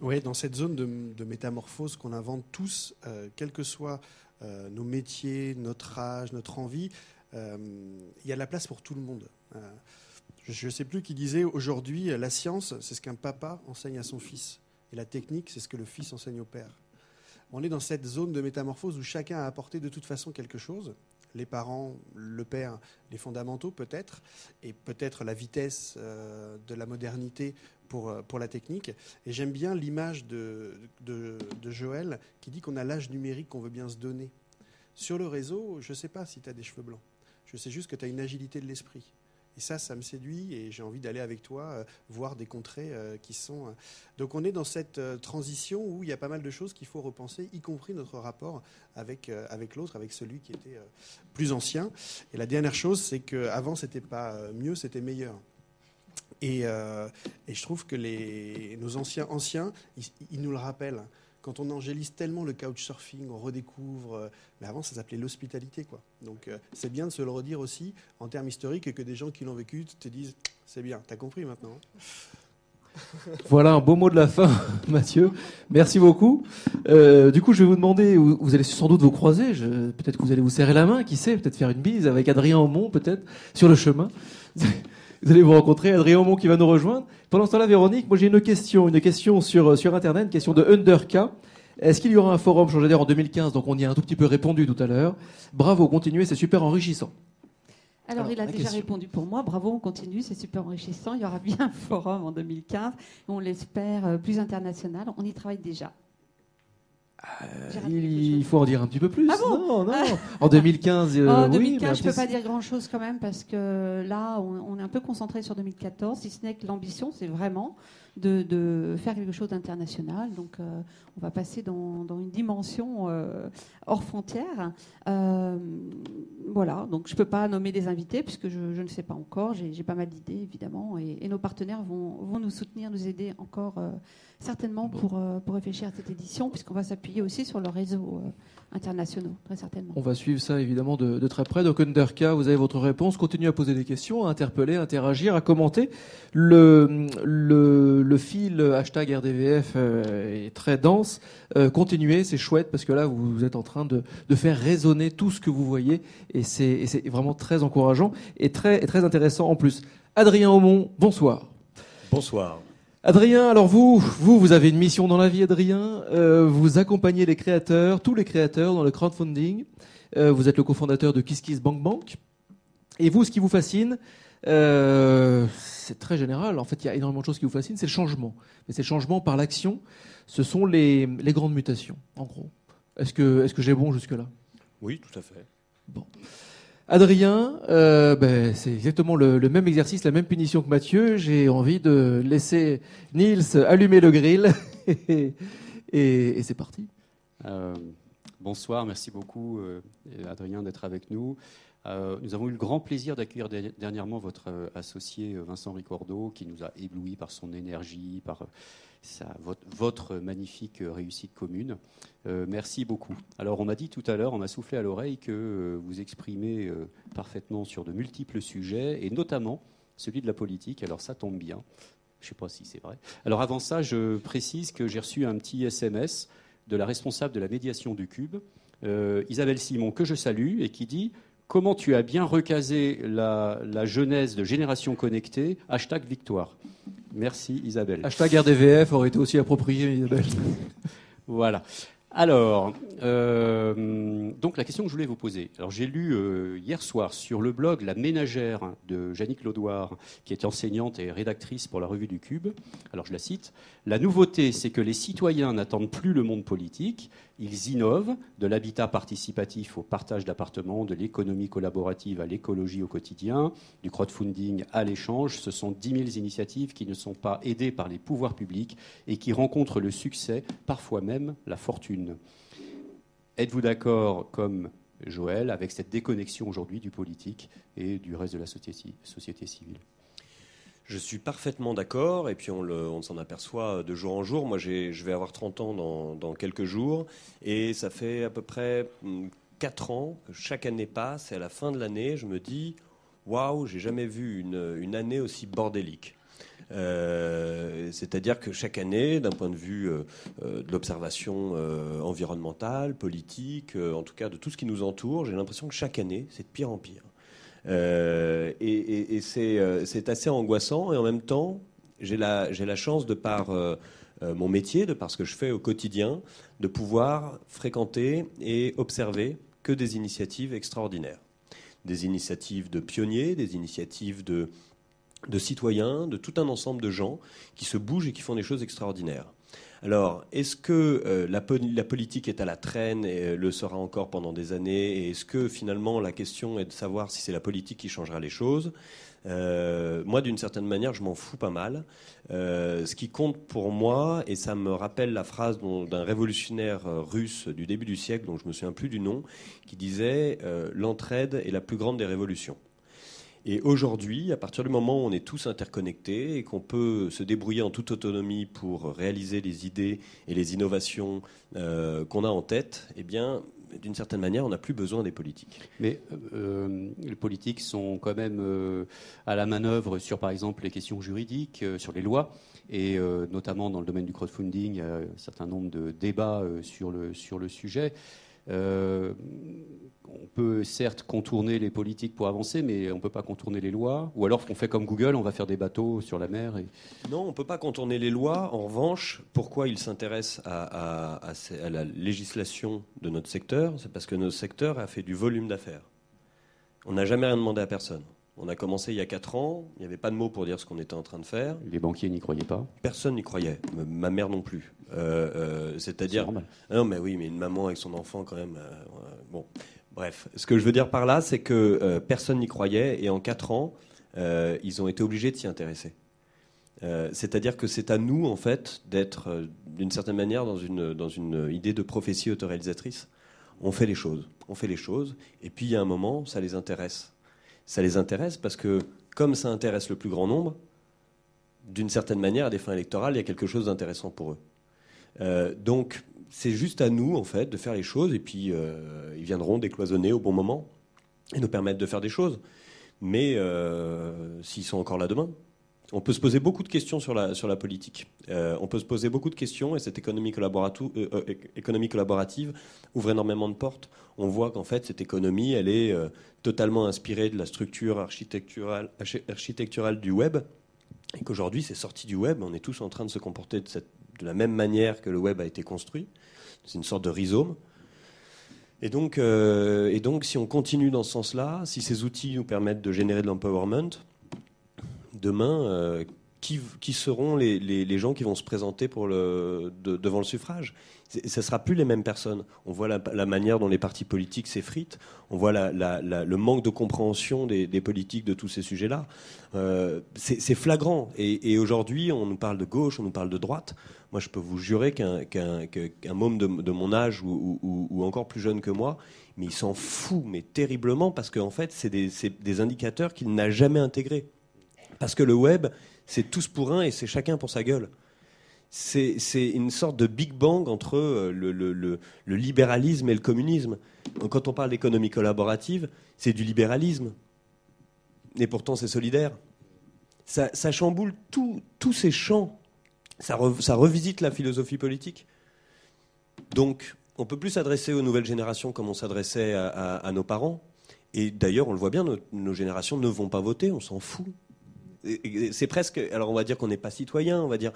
Oui, dans cette zone de, métamorphose qu'on invente tous, euh, quels que euh, nos métiers, notre âge, notre envie, euh, il y a de la place pour tout le monde. je ne sais plus qui disait aujourd'hui, la science, c'est ce qu'un papa enseigne à son fils. Et la technique, c'est ce que le fils enseigne au père. On est dans cette zone de métamorphose où chacun a apporté de toute façon quelque chose les parents, le père, les fondamentaux peut-être, et peut-être la vitesse de la modernité euh, pour, la technique. Et j'aime bien l'image de, Joël qui dit qu'on a l'âge numérique qu'on veut bien se donner. Sur le réseau, je ne sais pas si tu as des cheveux blancs. Je sais juste que tu as une agilité de l'esprit. Et ça, ça me séduit et j'ai envie d'aller avec toi euh, voir des contrées euh, qui sont. Donc on est dans cette transition où il y a pas mal de choses qu'il faut repenser, y compris notre rapport avec, avec l'autre, avec celui qui était plus ancien. Et la dernière chose, c'est qu'avant, c'était pas mieux, c'était meilleur. Euh, et, je trouve que nos anciens anciens, ils, nous le rappellent. Quand on angélise tellement le couchsurfing, on redécouvre. Euh, mais avant, ça s'appelait l'hospitalité, quoi. Donc, euh, c'est bien de se le redire aussi en termes historiques et que des gens qui l'ont vécu te disent c'est bien, t'as compris maintenant. Hein. voilà un beau mot de la fin, Mathieu. Merci beaucoup. du coup, je vais vous demander, vous, allez sans doute vous croiser, peut-être que vous allez vous serrer la main, qui sait, peut-être faire une bise avec Adrien Aumont, peut-être, sur le chemin. Vous allez vous rencontrer Adrien Aumont qui va nous rejoindre. Pendant ce temps-là, Véronique, moi j'ai une question, une question sur, sur Internet, une question de Underka. Est-ce qu'il y aura un forum Changer d'air en 2015 Donc on y a un tout petit peu répondu tout à l'heure. Bravo, continuez, c'est super enrichissant. Alors, il a déjà répondu pour moi. Bravo, on continue, c'est super enrichissant. Il y aura bien un forum en 2015. On l'espère euh, plus international. On y travaille déjà. Il faut en dire un petit peu plus. Ah bon non, non. En 2015, euh, En oui, 2015, mais un je ne peux pas dire grand-chose quand même parce que là, on, on est un peu concentré sur 2014, si ce n'est que l'ambition, c'est vraiment de, de faire quelque chose d'international. Donc, euh, on va passer dans, dans une dimension euh, hors frontières. Euh, voilà, donc je ne peux pas nommer des invités puisque je, je ne sais pas encore. J'ai pas mal d'idées, évidemment, et, et nos partenaires vont, vont nous soutenir, nous aider encore certainement pour, pour réfléchir à cette édition, puisqu'on va s'appuyer aussi sur le réseau internationaux, très certainement. On va suivre ça évidemment de, de très près. Donc Underka, vous avez votre réponse. Continuez à poser des questions, à interpeller, à interagir, à commenter. Le, le, le fil hashtag RDVF euh, est très dense. Euh, continuez, c'est chouette parce que là, vous êtes en train de, de faire résonner tout ce que vous voyez et c'est et c'est vraiment très encourageant et très, et très intéressant en plus. Adrien Aumont, bonsoir. Bonsoir. Adrien, alors vous, vous, vous avez une mission dans la vie, Adrien. Euh, vous accompagnez les créateurs, tous les créateurs dans le crowdfunding. Euh, vous êtes le cofondateur de KissKiss Bank Bank. Et vous, ce qui vous fascine, euh, c'est très général. En fait, il y a énormément de choses qui vous fascinent. C'est le changement. Mais c'est le changement par l'action. Ce sont les, les grandes mutations, en gros. Est-ce que, est-ce que j'ai bon jusque-là? Oui, tout à fait. Adrien, euh, ben, c'est exactement le, même exercice, la même punition que Mathieu. J'ai envie de laisser Niels allumer le grill et, c'est parti. Euh, bonsoir, merci beaucoup euh, Adrien d'être avec nous. Nous avons eu le grand plaisir d'accueillir der- dernièrement votre associé Vincent Ricordo qui nous a ébloui par son énergie, par votre, magnifique réussite commune. Euh, merci beaucoup. Alors on m'a dit tout à l'heure, on m'a soufflé à l'oreille que euh, vous exprimez euh, parfaitement sur de multiples sujets et notamment celui de la politique. Alors ça tombe bien. Je ne sais pas si c'est vrai. Alors avant ça, je précise que j'ai reçu un petit SMS de la responsable de la médiation du Cube, Isabelle Simon, que je salue, et qui dit Comment tu as bien recasé la, la jeunesse de Génération Connectée Hashtag victoire. Merci Isabelle. Hashtag RDVF aurait été aussi approprié, Isabelle. Voilà. Alors, euh, donc la question que je voulais vous poser. Alors j'ai lu euh, hier soir sur le blog La Ménagère de Jannick Laudoir, qui est enseignante et rédactrice pour la revue du Cube. Alors je la cite. La nouveauté, c'est que les citoyens n'attendent plus le monde politique. Ils innovent de l'habitat participatif au partage d'appartements, de l'économie collaborative à l'écologie au quotidien, du crowdfunding à l'échange. Ce sont 10 000 initiatives qui ne sont pas aidées par les pouvoirs publics et qui rencontrent le succès, parfois même la fortune. Êtes-vous d'accord, comme Joël, avec cette déconnexion aujourd'hui du politique et du reste de la société, civile? Je suis parfaitement d'accord, et puis on, s'en aperçoit de jour en jour. Moi, je vais avoir 30 ans dans, quelques jours, et ça fait à peu près 4 ans que chaque année passe, et à la fin de l'année, je me dis Waouh, j'ai jamais vu une, une année aussi bordélique. Euh, C'est-à-dire que chaque année, d'un point de vue euh, euh, de l'observation environnementale, politique, en tout cas de tout ce qui nous entoure, j'ai l'impression que chaque année, c'est de pire en pire. Et c'est assez angoissant et en même temps, j'ai la, chance de par mon métier, de par ce que je fais au quotidien, de pouvoir fréquenter et observer que des initiatives extraordinaires. Des initiatives de pionniers, des initiatives de, de citoyens, de tout un ensemble de gens qui se bougent et qui font des choses extraordinaires. Alors, est-ce que euh, la, po- la politique est à la traîne et euh, le sera encore pendant des années? Et est-ce que finalement la question est de savoir si c'est la politique qui changera les choses? Euh, Moi, d'une certaine manière, je m'en fous pas mal. Ce qui compte pour moi, et ça me rappelle la phrase d'un révolutionnaire russe du début du siècle, dont je me souviens plus du nom, qui disait L'entraide est la plus grande des révolutions. Et aujourd'hui, à partir du moment où on est tous interconnectés et qu'on peut se débrouiller en toute autonomie pour réaliser les idées et les innovations euh, qu'on a en tête, eh d'une certaine manière, on n'a plus besoin des politiques. Mais euh, les politiques sont quand même euh, à la manœuvre sur, par exemple, les questions juridiques, sur les lois, et notamment dans le domaine du crowdfunding, a un certain nombre de débats sur, le, sur le sujet. Euh, on peut certes contourner les politiques pour avancer, mais on ne peut pas contourner les lois. Ou alors, on fait comme Google, on va faire des bateaux sur la mer. Non, on ne peut pas contourner les lois. En revanche, pourquoi ils s'intéressent à la législation de notre secteur? C'est parce que notre secteur a fait du volume d'affaires. On n'a jamais rien demandé à personne. On a commencé il y a 4 ans, il n'y avait pas de mots pour dire ce qu'on était en train de faire. Les banquiers n'y croyaient pas. Personne n'y croyait, ma mère non plus. Euh, euh, C'est-à-dire. Ah Non, mais oui, mais une maman avec son enfant, quand même. euh, bon, bref. Ce que je veux dire par là, c'est que personne n'y croyait et en 4 ans, ils ont été obligés de s'y intéresser. C'est-à-dire que c'est à nous, en fait, d'être, d'une certaine manière, dans une, dans une idée de prophétie autoréalisatrice. On fait les choses, on fait les choses, et puis il y a un moment, ça les intéresse. Ça les intéresse parce que, comme ça intéresse le plus grand nombre, d'une certaine manière, à des fins électorales, il y a quelque chose d'intéressant pour eux. Euh, donc, c'est juste à nous, en fait, de faire les choses, et puis euh, ils viendront décloisonner au bon moment et nous permettre de faire des choses. Mais euh, s'ils sont encore là demain, on peut se poser beaucoup de questions sur la, politique. Euh, on peut se poser beaucoup de questions, et cette euh, euh, économie collaborative ouvre énormément de portes. On voit qu'en fait, cette économie, elle est totalement inspirée de la structure architecturale, archi- architecturale du web, et qu'aujourd'hui, c'est sorti du web. On est tous en train de se comporter de, la même manière que le web a été construit. C'est une sorte de rhizome. Et donc, si on continue dans ce sens-là, si ces outils nous permettent de générer de l'empowerment, demain, euh, qui, qui seront les, les- gens qui vont se présenter pour le, de- devant le suffrage? Ce ne sera plus les mêmes personnes. On voit la, manière dont les partis politiques s'effritent, on voit le manque de compréhension des, politiques de tous ces sujets-là. Euh, c'est flagrant. Et, aujourd'hui, on nous parle de gauche, on nous parle de droite. Moi, je peux vous jurer qu'un qu'un môme de, mon âge ou, ou- encore plus jeune que moi, mais il s'en fout, mais terriblement, parce qu'en fait, c'est des, c'est des indicateurs qu'il n'a jamais intégrés. Parce que le web, c'est tous pour un et c'est chacun pour sa gueule. C'est une sorte de Big Bang entre euh, le, libéralisme et le communisme. Quand on parle d'économie collaborative, c'est du libéralisme. Et pourtant, c'est solidaire. Ça, chamboule tous ces champs. Ça, re- ça revisite la philosophie politique. Donc, on peut plus s'adresser aux nouvelles générations comme on s'adressait à, nos parents. Et d'ailleurs, on le voit bien, nos générations ne vont pas voter, on s'en fout. C'est presque. Alors, on va dire qu'on n'est pas citoyen, on va dire.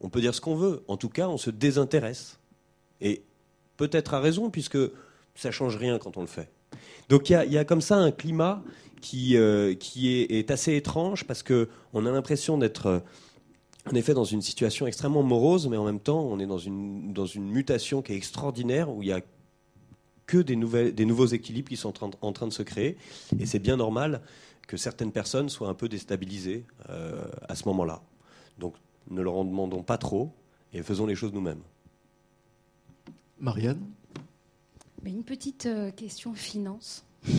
On peut dire ce qu'on veut. En tout cas, on se désintéresse. Et peut-être à raison, puisque ça change rien quand on le fait. Donc, il y a, comme ça un climat qui, euh, qui est, assez étrange parce qu'on a l'impression d'être. en effet, dans une situation extrêmement morose, mais en même temps, on est dans une, dans une mutation qui est extraordinaire, où il y a que des, nouvelles, des nouveaux équilibres qui sont en train de se créer. Et c'est bien normal que certaines personnes soient un peu déstabilisées euh, à ce moment-là. Donc, ne leur en demandons pas trop et faisons les choses nous-mêmes. Marianne? Mais une petite euh, question finance.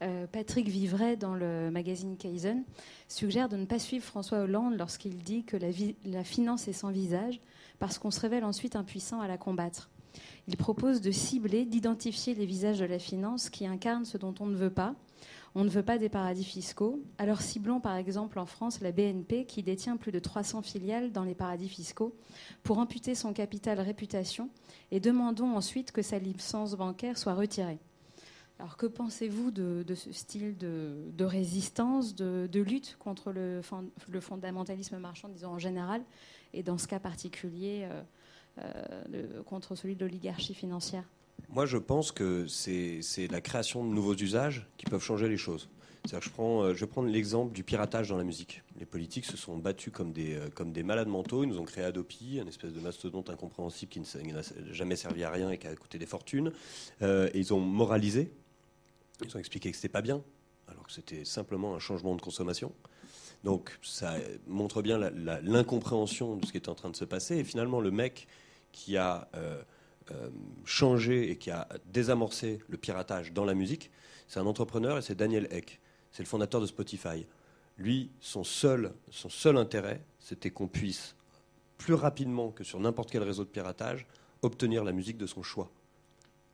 Euh, Patrick Vivray, dans le magazine Kaizen, suggère de ne pas suivre François Hollande lorsqu'il dit que la finance est sans visage, parce qu'on se révèle ensuite impuissant à la combattre. Il propose de cibler, d'identifier les visages de la finance qui incarnent ce dont on ne veut pas. On ne veut pas des paradis fiscaux. Alors ciblons par exemple en France la BNP qui détient plus de 300 filiales dans les paradis fiscaux pour amputer son capital réputation et demandons ensuite que sa licence bancaire soit retirée. Alors que pensez-vous de, de ce style de, résistance, de, lutte contre le, fon- le fondamentalisme marchand, disons en général, et dans ce cas particulier euh, euh, contre celui de l'oligarchie financière? Moi, je pense que c'est la création de nouveaux usages qui peuvent changer les choses. Que Je, prends, euh, vais prendre l'exemple du piratage dans la musique. Les politiques se sont battus comme des, euh, malades mentaux. Ils nous ont créé Adopi, un espèce de mastodonte incompréhensible qui n'a jamais servi à rien et qui a coûté des fortunes. Euh, et ils ont moralisé. Ils ont expliqué que c'était pas bien, alors que c'était simplement un changement de consommation. Donc ça montre bien l'incompréhension de ce qui est en train de se passer. Et finalement, le mec qui a changé et qui a désamorcé le piratage dans la musique, c'est un entrepreneur et c'est Daniel Eck. C'est le fondateur de Spotify. Lui, son seul, son seul intérêt, c'était qu'on puisse plus rapidement que sur n'importe quel réseau de piratage obtenir la musique de son choix,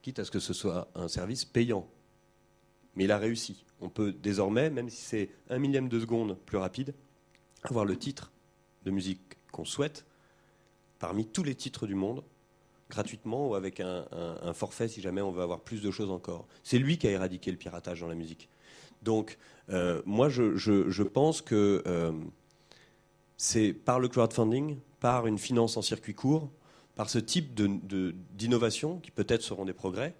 quitte à ce que ce soit un service payant. Mais il a réussi. On peut désormais, même si c'est un millième de seconde plus rapide, avoir le titre de musique qu'on souhaite parmi tous les titres du monde, gratuitement ou avec un, forfait si jamais on veut avoir plus de choses encore. C'est lui qui a éradiqué le piratage dans la musique. Donc, euh, moi, je, pense que euh, c'est par le crowdfunding, par une finance en circuit court, par ce type d'innovation, qui peut-être seront des progrès,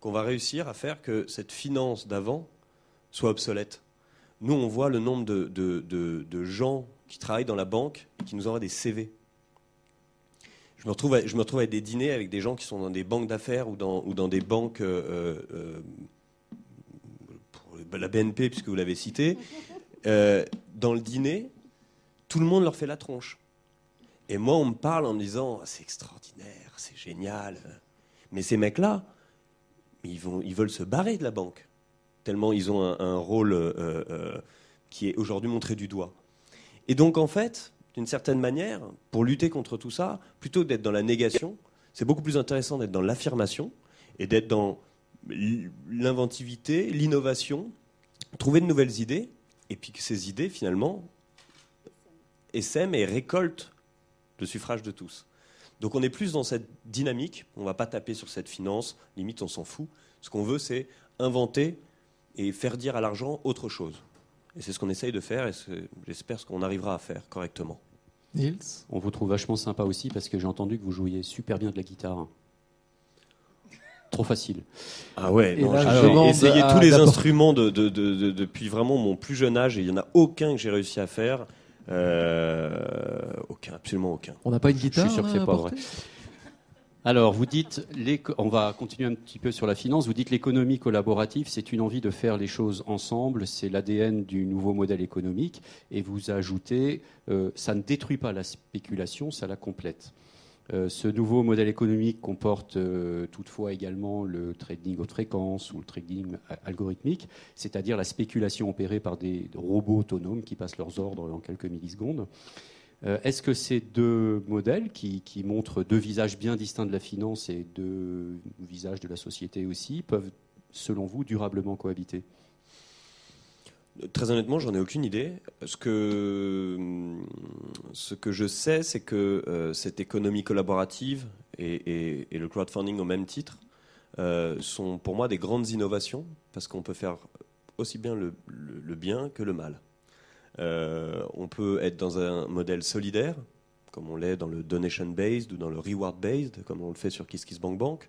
qu'on va réussir à faire que cette finance d'avant soit obsolète. nous, on voit le nombre de gens qui travaillent dans la banque et qui nous envoient des CV. Je me, retrouve à, je me retrouve à des dîners avec des gens qui sont dans des banques d'affaires ou dans, ou dans des banques, euh, euh, pour la BNP, puisque vous l'avez cité. Euh, dans le dîner, tout le monde leur fait la tronche. Et moi, on me parle en me disant Ah, c'est extraordinaire, c'est génial. Mais ces mecs-là, ils, vont, ils veulent se barrer de la banque, tellement ils ont un, un rôle euh, euh, qui est aujourd'hui montré du doigt. Et donc, en fait, d'une certaine manière, pour lutter contre tout ça, plutôt d'être dans la négation, c'est beaucoup plus intéressant d'être dans l'affirmation et d'être dans l'inventivité, l'innovation, trouver de nouvelles idées, et puis que ces idées, finalement, essaiment et récoltent le suffrage de tous. Donc on est plus dans cette dynamique, on ne va pas taper sur cette finance, limite on s'en fout. Ce qu'on veut, c'est inventer et faire dire à l'argent autre chose. Et c'est ce qu'on essaye de faire, et j'espère ce qu'on arrivera à faire correctement. Niels On vous trouve vachement sympa aussi parce que j'ai entendu que vous jouiez super bien de la guitare. Trop facile. Ah ouais, j'ai essayé tous les instruments de, de- de- de- depuis vraiment mon plus jeune âge, et il n'y en a aucun que j'ai réussi à faire. Euh, aucun, absolument aucun. On n'a pas une guitare Je suis sûr que là, c'est pas porter vrai. Alors, vous dites, on va continuer un petit peu sur la finance. Vous dites l'économie collaborative, c'est une envie de faire les choses ensemble, c'est l'ADN du nouveau modèle économique. Et vous ajoutez, euh, ça ne détruit pas la spéculation, ça la complète. Euh, ce nouveau modèle économique comporte euh, toutefois également le trading haute fréquence ou le trading algorithmique, c'est-à-dire la spéculation opérée par des robots autonomes qui passent leurs ordres en quelques millisecondes. Euh, Est-ce que ces deux modèles, qui, montrent deux visages bien distincts de la finance et deux visages de la société aussi, peuvent, selon vous, durablement cohabiter? Très honnêtement, j'en ai aucune idée. Ce que, je sais, c'est que euh, cette économie collaborative et, le crowdfunding au même titre euh, sont pour moi des grandes innovations parce qu'on peut faire aussi bien le bien que le mal. Euh, on peut être dans un modèle solidaire, comme on l'est dans le donation-based ou dans le reward-based, comme on le fait sur KissKissBankBank,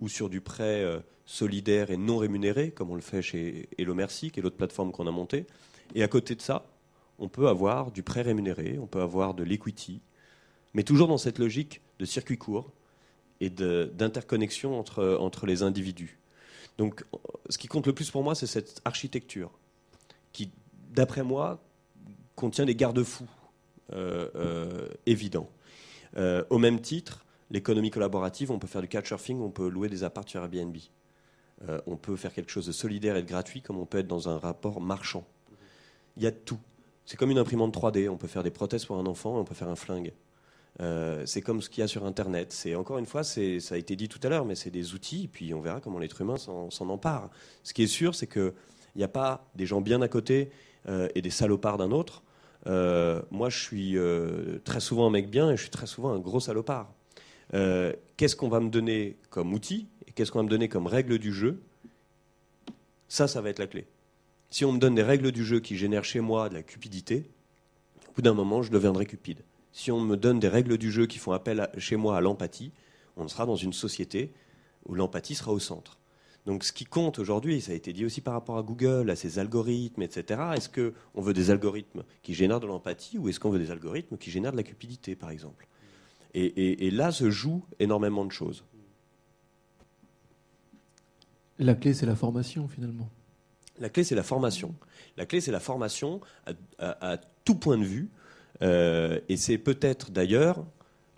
ou sur du prêt euh, solidaire et non rémunéré, comme on le fait chez Hello Merci, qui est l'autre plateforme qu'on a montée. Et à côté de ça, on peut avoir du prêt rémunéré, on peut avoir de l'equity, mais toujours dans cette logique de circuit court et d'interconnexion entre les individus. Donc, ce qui compte le plus pour moi, c'est cette architecture qui, d'après moi, contient des garde-fous euh, euh, évidents. Euh, au même titre, l'économie collaborative, on peut faire du couchsurfing, on peut louer des apparts sur Airbnb. On peut faire quelque chose de solidaire et de gratuit, comme on peut être dans un rapport marchand. Il y a tout. C'est comme une imprimante 3D. On peut faire des prothèses pour un enfant on peut faire un flingue. C'est comme ce qu'il y a sur Internet. C'est encore une fois, ça a été dit tout à l'heure, mais c'est des outils. Et puis on verra comment l'être humain s'en, empare. Ce qui est sûr, c'est qu'il n'y a pas des gens bien à côté et des salopards d'un autre. Euh, moi, je suis euh, très souvent un mec bien et je suis très souvent un gros salopard. Euh, qu'est-ce qu'on va me donner comme outil et qu'est-ce qu'on va me donner comme règle du jeu? Ça, ça va être la clé. Si on me donne des règles du jeu qui génèrent chez moi de la cupidité, au bout d'un moment, je deviendrai cupide. Si on me donne des règles du jeu qui font appel chez moi à l'empathie, on sera dans une société où l'empathie sera au centre. Donc ce qui compte aujourd'hui, ça a été dit aussi par rapport à Google, à ses algorithmes, etc. Est-ce qu'on veut des algorithmes qui génèrent de l'empathie ou est-ce qu'on veut des algorithmes qui génèrent de la cupidité, par exemple? Et, et- et là se jouent énormément de choses. La clé, c'est la formation finalement. La clé, c'est la formation. La clé, c'est la formation à, à- à tout point de vue. Euh, et c'est peut-être d'ailleurs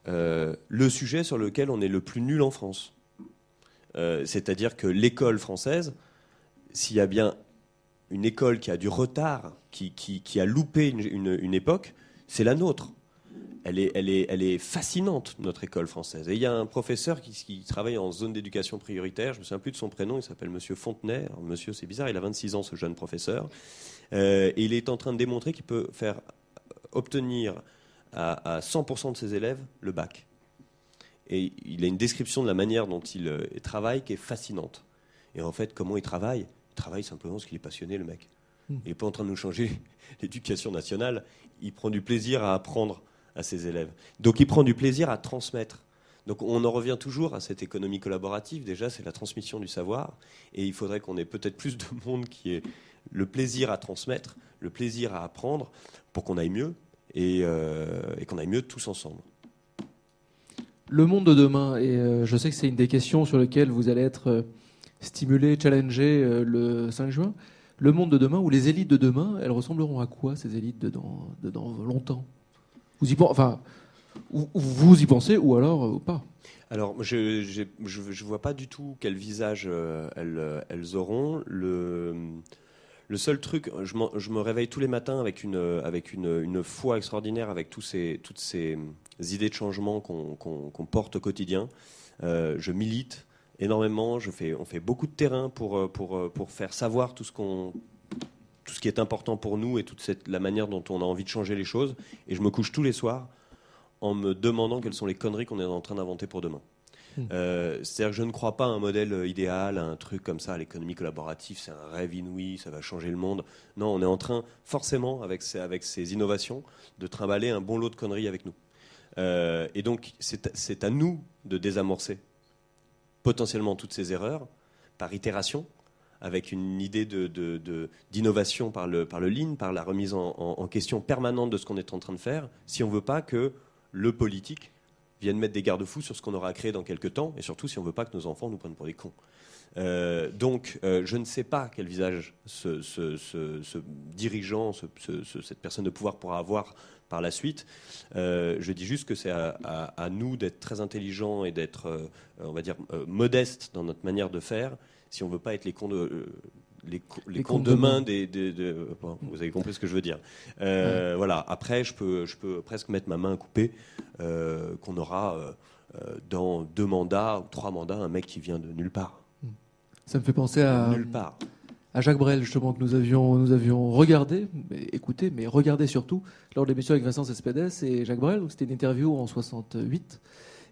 euh, le sujet sur lequel on est le plus nul en France. Euh, C'est-à-dire que l'école française, s'il y a bien une école qui a du retard, qui, a loupé une, époque, c'est la nôtre. Elle est, fascinante, notre école française. Et il y a un professeur qui, travaille en zone d'éducation prioritaire, je ne me souviens plus de son prénom, il s'appelle Monsieur Fontenay. Monsieur, c'est bizarre, il a 26 ans, ce jeune professeur. Euh, et il est en train de démontrer qu'il peut faire obtenir à 100% de ses élèves le bac. Et il a une description de la manière dont il euh, travaille qui est fascinante. Et en fait, comment il travaille? Il travaille simplement parce qu'il est passionné, le mec. Hmm. Il n'est pas en train de nous changer l'éducation nationale. Il prend du plaisir à apprendre à ses élèves. Donc il prend du plaisir à transmettre. Donc on en revient toujours à cette économie collaborative. Déjà, c'est la transmission du savoir. Et il faudrait qu'on ait peut-être plus de monde qui ait le plaisir à transmettre, le plaisir à apprendre pour qu'on aille mieux et, et qu'on aille mieux tous ensemble. Le monde de demain, et je sais que c'est une des questions sur lesquelles vous allez être stimulé, challengé le 5 juin. Le monde de demain ou les élites de demain, elles ressembleront à quoi ces élites de dans, de dans longtemps? Vous y pensez, ou alors pas? Alors, je ne vois pas du tout quel visage euh, elles, auront. Le, le seul truc, je, me réveille tous les matins avec une foi extraordinaire, avec tous ces, toutes ces idées de changement qu'on porte au quotidien. Euh, je milite énormément, je fais, on fait beaucoup de terrain pour, pour, pour faire savoir tout ce, qu'on, tout ce qui est important pour nous et toute cette, la manière dont on a envie de changer les choses. Et je me couche tous les soirs en me demandant quelles sont les conneries qu'on est en train d'inventer pour demain. Hmm. Euh, c'est-à-dire que je ne crois pas à un modèle euh, idéal, à un truc comme ça, l'économie collaborative, c'est un rêve inouï, ça va changer le monde. Non, on est en train, forcément, avec ces, avec ces innovations, de trimballer un bon lot de conneries avec nous. Euh, et donc, c'est à nous de désamorcer potentiellement toutes ces erreurs par itération, avec une idée d'innovation par, le, par par la remise en, en question permanente de ce qu'on est en train de faire, si on ne veut pas que le politique vienne mettre des garde-fous sur ce qu'on aura créé dans quelques temps, et surtout si on ne veut pas que nos enfants nous prennent pour des cons. Euh, donc, euh, je ne sais pas quel visage ce, dirigeant, cette personne de pouvoir pourra avoir par la suite. Euh, je dis juste que c'est à, nous d'être très intelligents et d'être, on va dire, modestes dans notre manière de faire, si on ne veut pas être les cons de, les, les, comptes de main des, vous avez compris ce que je veux dire. Euh, voilà. Après, je peux, je peux presque mettre ma main coupée euh, qu'on aura euh, dans deux mandats ou trois mandats un mec qui vient de nulle part. Ça me fait penser à nulle part. À Jacques Brel, justement, que nous avions, nous avions regardé, écouté, mais regardé surtout, lors de l'émission avec Vincent Cespedes et Jacques Brel. C'était une interview en 68.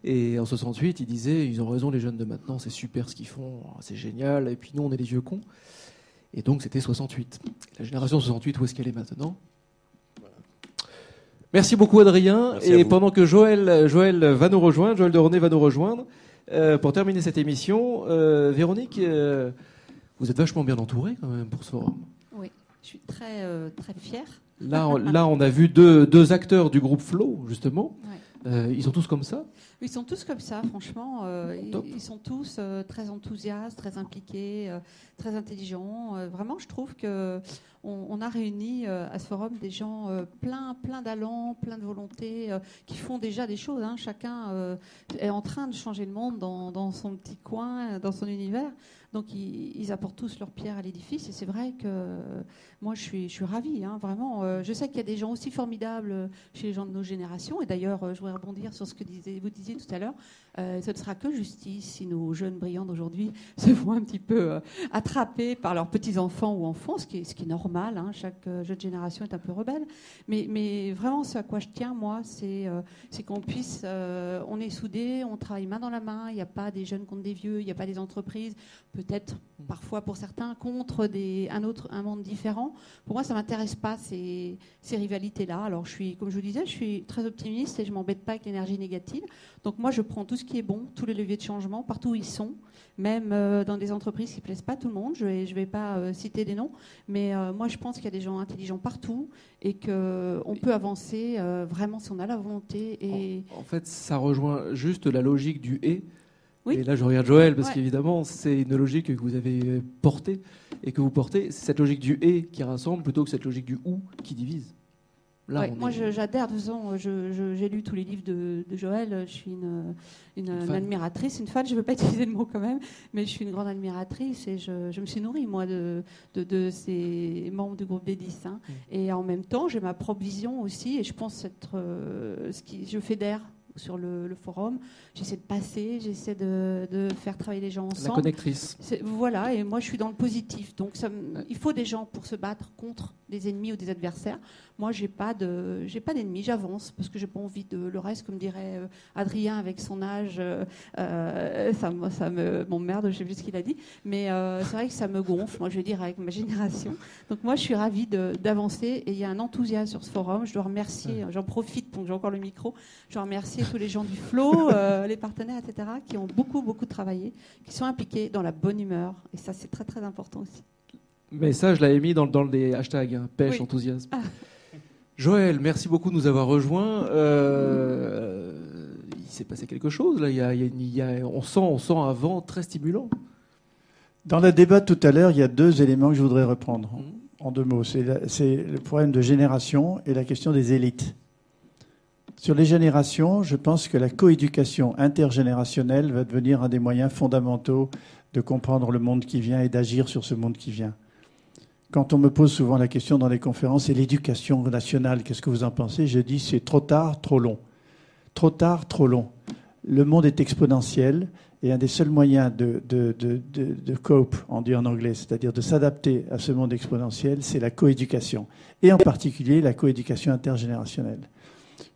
Et en 68, il disait Ils ont raison, les jeunes de maintenant, c'est super ce qu'ils font, c'est génial. Et puis nous, on est les vieux cons. Et donc c'était 68. La génération 68, où est-ce qu'elle est maintenant? Merci beaucoup Adrien. et pendant que Joël, Joël va nous rejoindre, Joël de René va nous rejoindre, euh, pour terminer cette émission, euh, Véronique, euh, vous êtes vachement bien entourée quand même pour ce forum. Oui, je suis très, très fière. Là, on, là, on a vu deux, deux acteurs du groupe Flow, justement. Ils sont tous comme ça ils sont tous comme ça, franchement. Euh, ils, sont tous euh, très enthousiastes, très impliqués, euh, très intelligents. vraiment, je trouve que on, a réuni à ce forum des gens plein, plein d'allants, plein de volonté, qui font déjà des choses. Hein. Chacun est en train de changer le monde dans, dans, son petit coin, dans son univers. Donc ils, apportent tous leur pierre à l'édifice et c'est vrai que moi je suis, je suis ravie, hein, vraiment. Euh, je sais qu'il y a des gens aussi formidables chez les gens de nos générations et d'ailleurs euh, je voudrais rebondir sur ce que vous disiez tout à l'heure. Euh, ce ne sera que justice si nos jeunes brillants d'aujourd'hui se font un petit peu attrapés par leurs petits-enfants ou enfants, ce qui est, ce qui est normal. Hein. chaque jeune génération est un peu rebelle. Mais, mais vraiment ce à quoi je tiens moi, c'est qu'on puisse, on est soudés, on travaille main dans la main, il n'y a pas des jeunes contre des vieux, il n'y a pas des entreprises peut-être parfois pour certains contre des, un autre un monde différent. Pour moi, ça m'intéresse pas ces, ces rivalités-là. Alors, je suis, comme je vous disais, je suis très optimiste et je m'embête pas avec l'énergie négative. Donc, moi, je prends tout ce qui est bon, tous les leviers de changement, partout où ils sont, même euh, dans des entreprises qui plaisent pas à tout le monde. Je vais, je vais pas euh, citer des noms, mais euh, moi, je pense qu'il y a des gens intelligents partout et que on peut avancer vraiment si on a la volonté. Et en, en fait, ça rejoint juste la logique du et et là, je regarde Joël, parce qu'évidemment, c'est une logique que vous avez portée et que vous portez. C'est cette logique du et qui rassemble plutôt que cette logique du ou qui divise. Là, moi, j'adhère. De toute façon, j'ai lu tous les livres de, Joël. Je suis une, une, admiratrice, une fan. Je ne veux pas utiliser le mot quand même, mais je suis une grande admiratrice et je, me suis nourrie, moi, de, de, ces membres du groupe des 10. Hein. Mm. Et en même temps, j'ai ma propre vision aussi et je pense être euh, ce qui je fédère sur le, forum. J'essaie de passer, j'essaie de, faire travailler les gens ensemble. La connectrice. Voilà, et moi je suis dans le positif. Donc ça, il faut des gens pour se battre contre des ennemis ou des adversaires. Moi, j'ai pas de, j'ai pas d'ennemis. J'avance parce que j'ai pas envie de le reste, comme dirait euh, Adrien avec son âge. Euh, euh, ça, ça me, m'emmerde. Je sais plus ce qu'il a dit, mais c'est vrai que ça me gonfle. Moi, je vais dire avec ma génération. Donc moi, je suis ravie d'avancer et il y a un enthousiasme sur ce forum. Je dois remercier. J'en profite, donc j'ai encore le micro. Je dois remercier tous les gens du Flow, les partenaires, etc., qui ont beaucoup, beaucoup travaillé, qui sont impliqués dans la bonne humeur. Et ça, c'est très, très important aussi. Mais ça, je l'avais mis dans, dans les hashtags, hein, pêche, Oui. enthousiasme. Ah. Joël, merci beaucoup de nous avoir rejoints. Euh, il s'est passé quelque chose là. Il y a- il y a une- il y a- on, sent, on sent un vent très stimulant. Dans le débat de tout à l'heure, il y a deux éléments que je voudrais reprendre Mhm. en deux mots. C'est le problème de génération et la question des élites. Sur les générations, je pense que la coéducation intergénérationnelle va devenir un des moyens fondamentaux de comprendre le monde qui vient et d'agir sur ce monde qui vient. Quand on me pose souvent la question dans les conférences, c'est l'éducation nationale, qu'est-ce que vous en pensez? Je dis c'est trop tard, trop long. Trop tard, trop long. Le monde est exponentiel et un des seuls moyens de, de, cope, on dit en anglais, c'est-à-dire de s'adapter à ce monde exponentiel, c'est la coéducation. Et en particulier la coéducation intergénérationnelle.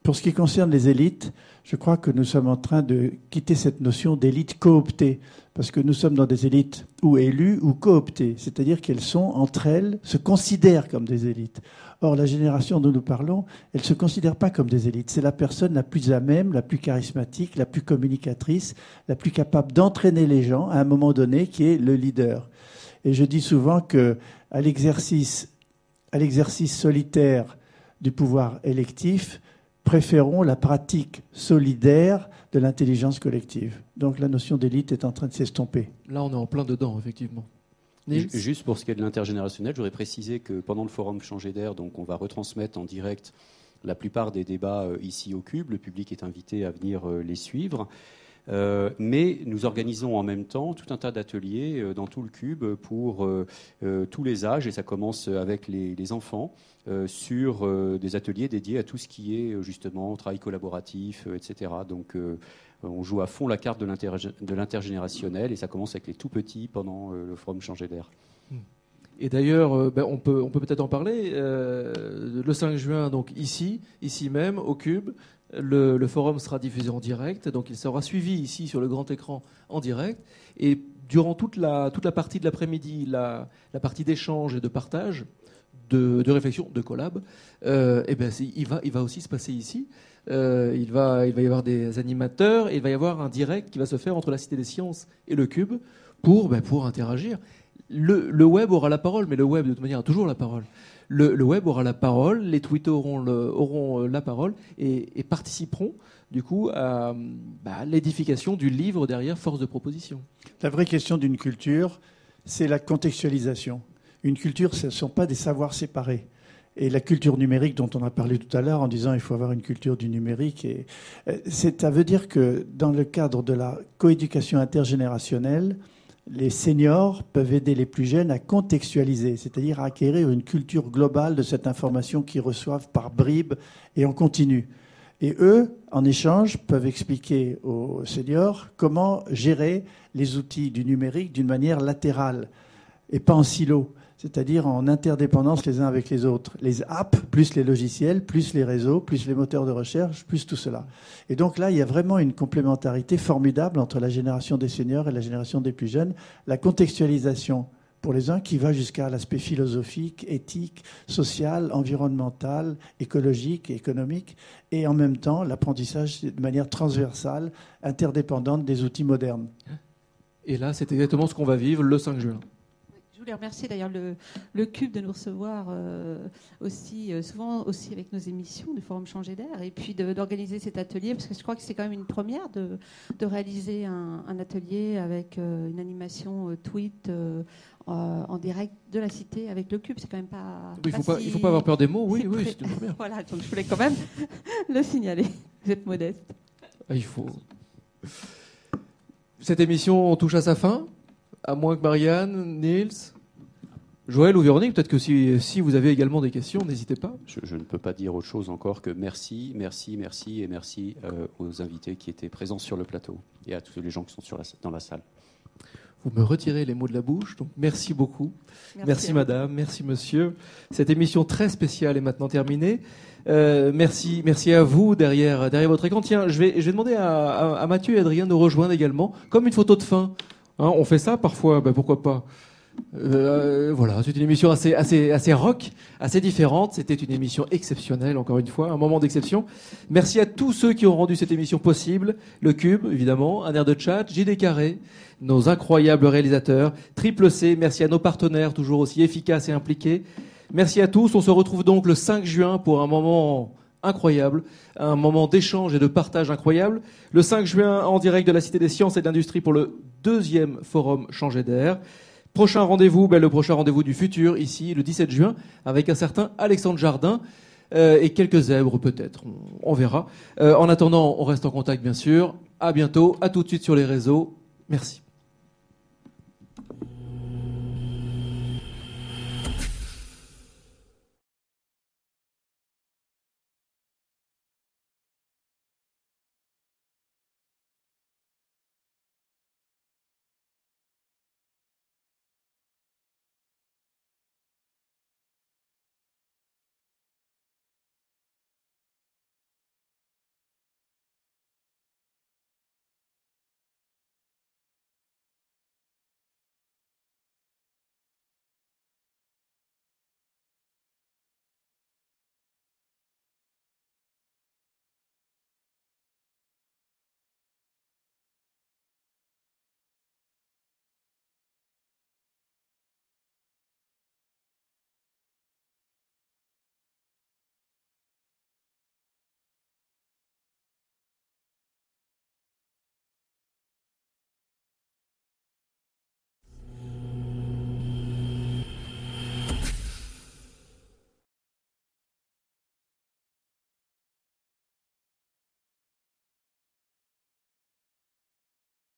Pour ce qui concerne les élites, je crois que nous sommes en train de quitter cette notion d'élite cooptée, parce que nous sommes dans des élites ou élues ou cooptées, c'est-à-dire qu'elles sont entre elles, se considèrent comme des élites. Or, la génération dont nous parlons, elle ne se considère pas comme des élites. C'est la personne la plus à même, la plus charismatique, la plus communicatrice, la plus capable d'entraîner les gens à un moment donné, qui est le leader. Et je dis souvent que l'exercice solitaire du pouvoir électif, préférons la pratique solidaire de l'intelligence collective. Donc la notion d'élite est en train de s'estomper. Là, on est en plein dedans, effectivement. Juste pour ce qui est de l'intergénérationnel, je voudrais préciser que pendant le forum Changer d'air, donc on va retransmettre en direct la plupart des débats euh, ici au Cube. Le public est invité à venir euh, les suivre. Euh, mais nous organisons en même temps tout un tas d'ateliers euh, dans tout le Cube pour euh, tous les âges, et ça commence avec les, enfants, sur des ateliers dédiés à tout ce qui est justement travail collaboratif, etc. Donc on joue à fond la carte de l'intergé- de l'intergénérationnel, et ça commence avec les tout petits pendant le forum Changer d'air. Et d'ailleurs, ben, on peut peut-être en parler. le 5 juin, donc ici, ici même, au Cube, le, forum sera diffusé en direct. Donc il sera suivi ici sur le grand écran en direct. Et durant toute la toute la partie de l'après-midi, la, la partie d'échange et de partage, de, de réflexion, de collab, euh, eh ben il va il va aussi se passer ici. Euh, il va il va y avoir des animateurs et il va y avoir un direct qui va se faire entre la Cité des Sciences et le Cube pour ben, pour interagir le, le web aura la parole, mais le web de toute manière a toujours la parole. Le, web aura la parole, les tweets auront, euh, la parole et, participeront du coup à bah, l'édification du livre derrière Force de proposition. La vraie question d'une culture, c'est la contextualisation. Une culture, ce ne sont pas des savoirs séparés. Et la culture numérique dont on a parlé tout à l'heure en disant il faut avoir une culture du numérique, et, euh, ça veut dire que dans le cadre de la coéducation intergénérationnelle, les seniors peuvent aider les plus jeunes à contextualiser, c'est-à-dire à acquérir une culture globale de cette information qu'ils reçoivent par bribes et en continu. Et eux, en échange, peuvent expliquer aux seniors comment gérer les outils du numérique d'une manière latérale et pas en silo, c'est-à-dire en interdépendance les uns avec les autres. Les apps, plus les logiciels, plus les réseaux, plus les moteurs de recherche, plus tout cela. Et donc là, il y a vraiment une complémentarité formidable entre la génération des seniors et la génération des plus jeunes. La contextualisation pour les uns qui va jusqu'à l'aspect philosophique, éthique, social, environnemental, écologique économique, et en même temps l'apprentissage de manière transversale, interdépendante des outils modernes. Et là, c'est exactement ce qu'on va vivre le 5 juin. Je voulais remercier d'ailleurs le, le Cube de nous recevoir euh, aussi euh, souvent aussi avec nos émissions du Forum Changer d'air et puis d'organiser cet atelier parce que je crois que c'est quand même une première de, de réaliser un, un atelier avec euh, une animation tweet en direct de la cité avec le Cube. C'est quand même pas. Il ne faut, pas pas- si- il faut pas avoir peur des mots, oui, oui, c'est une première. Voilà, donc je voulais quand même le signaler. Vous êtes modeste. Ah, il faut. Cette émission touche à sa fin, à moins que Marianne, Niels, Joël ou Véronique, peut-être que si, si vous avez également des questions, n'hésitez pas. Je, je ne peux pas dire autre chose encore que merci, merci, merci et merci euh, aux invités qui étaient présents sur le plateau et à tous les gens qui sont sur la- dans la salle. Vous me retirez les mots de la bouche, donc merci beaucoup. Merci, madame, merci monsieur. Cette émission très spéciale est maintenant terminée. Euh, merci, merci à vous derrière, derrière votre écran. Tiens, je vais, je vais demander à, à- à Mathieu et Adrien de nous rejoindre également, comme une photo de fin. Hein, on fait ça parfois, ben pourquoi pas. Euh, voilà, c'est une émission assez, assez, assez rock, assez différente. C'était une émission exceptionnelle, encore une fois, un moment d'exception. Merci à tous ceux qui ont rendu cette émission possible. Le Cube, évidemment, un air de chat, JD Carré, nos incroyables réalisateurs, Triple C, merci à nos partenaires, toujours aussi efficaces et impliqués. Merci à tous. On se retrouve donc le 5 juin pour un moment incroyable, un moment d'échange et de partage incroyable. Le 5 juin, en direct de la Cité des Sciences et de l'Industrie pour le deuxième forum Changer d'air. Prochain rendez-vous, ben, le prochain rendez-vous du futur, ici, le 17 juin, avec un certain Alexandre Jardin. euh, et quelques zèbres peut-être, on, verra. Euh, en attendant, on reste en contact bien sûr. À bientôt, à tout de suite sur les réseaux. Merci.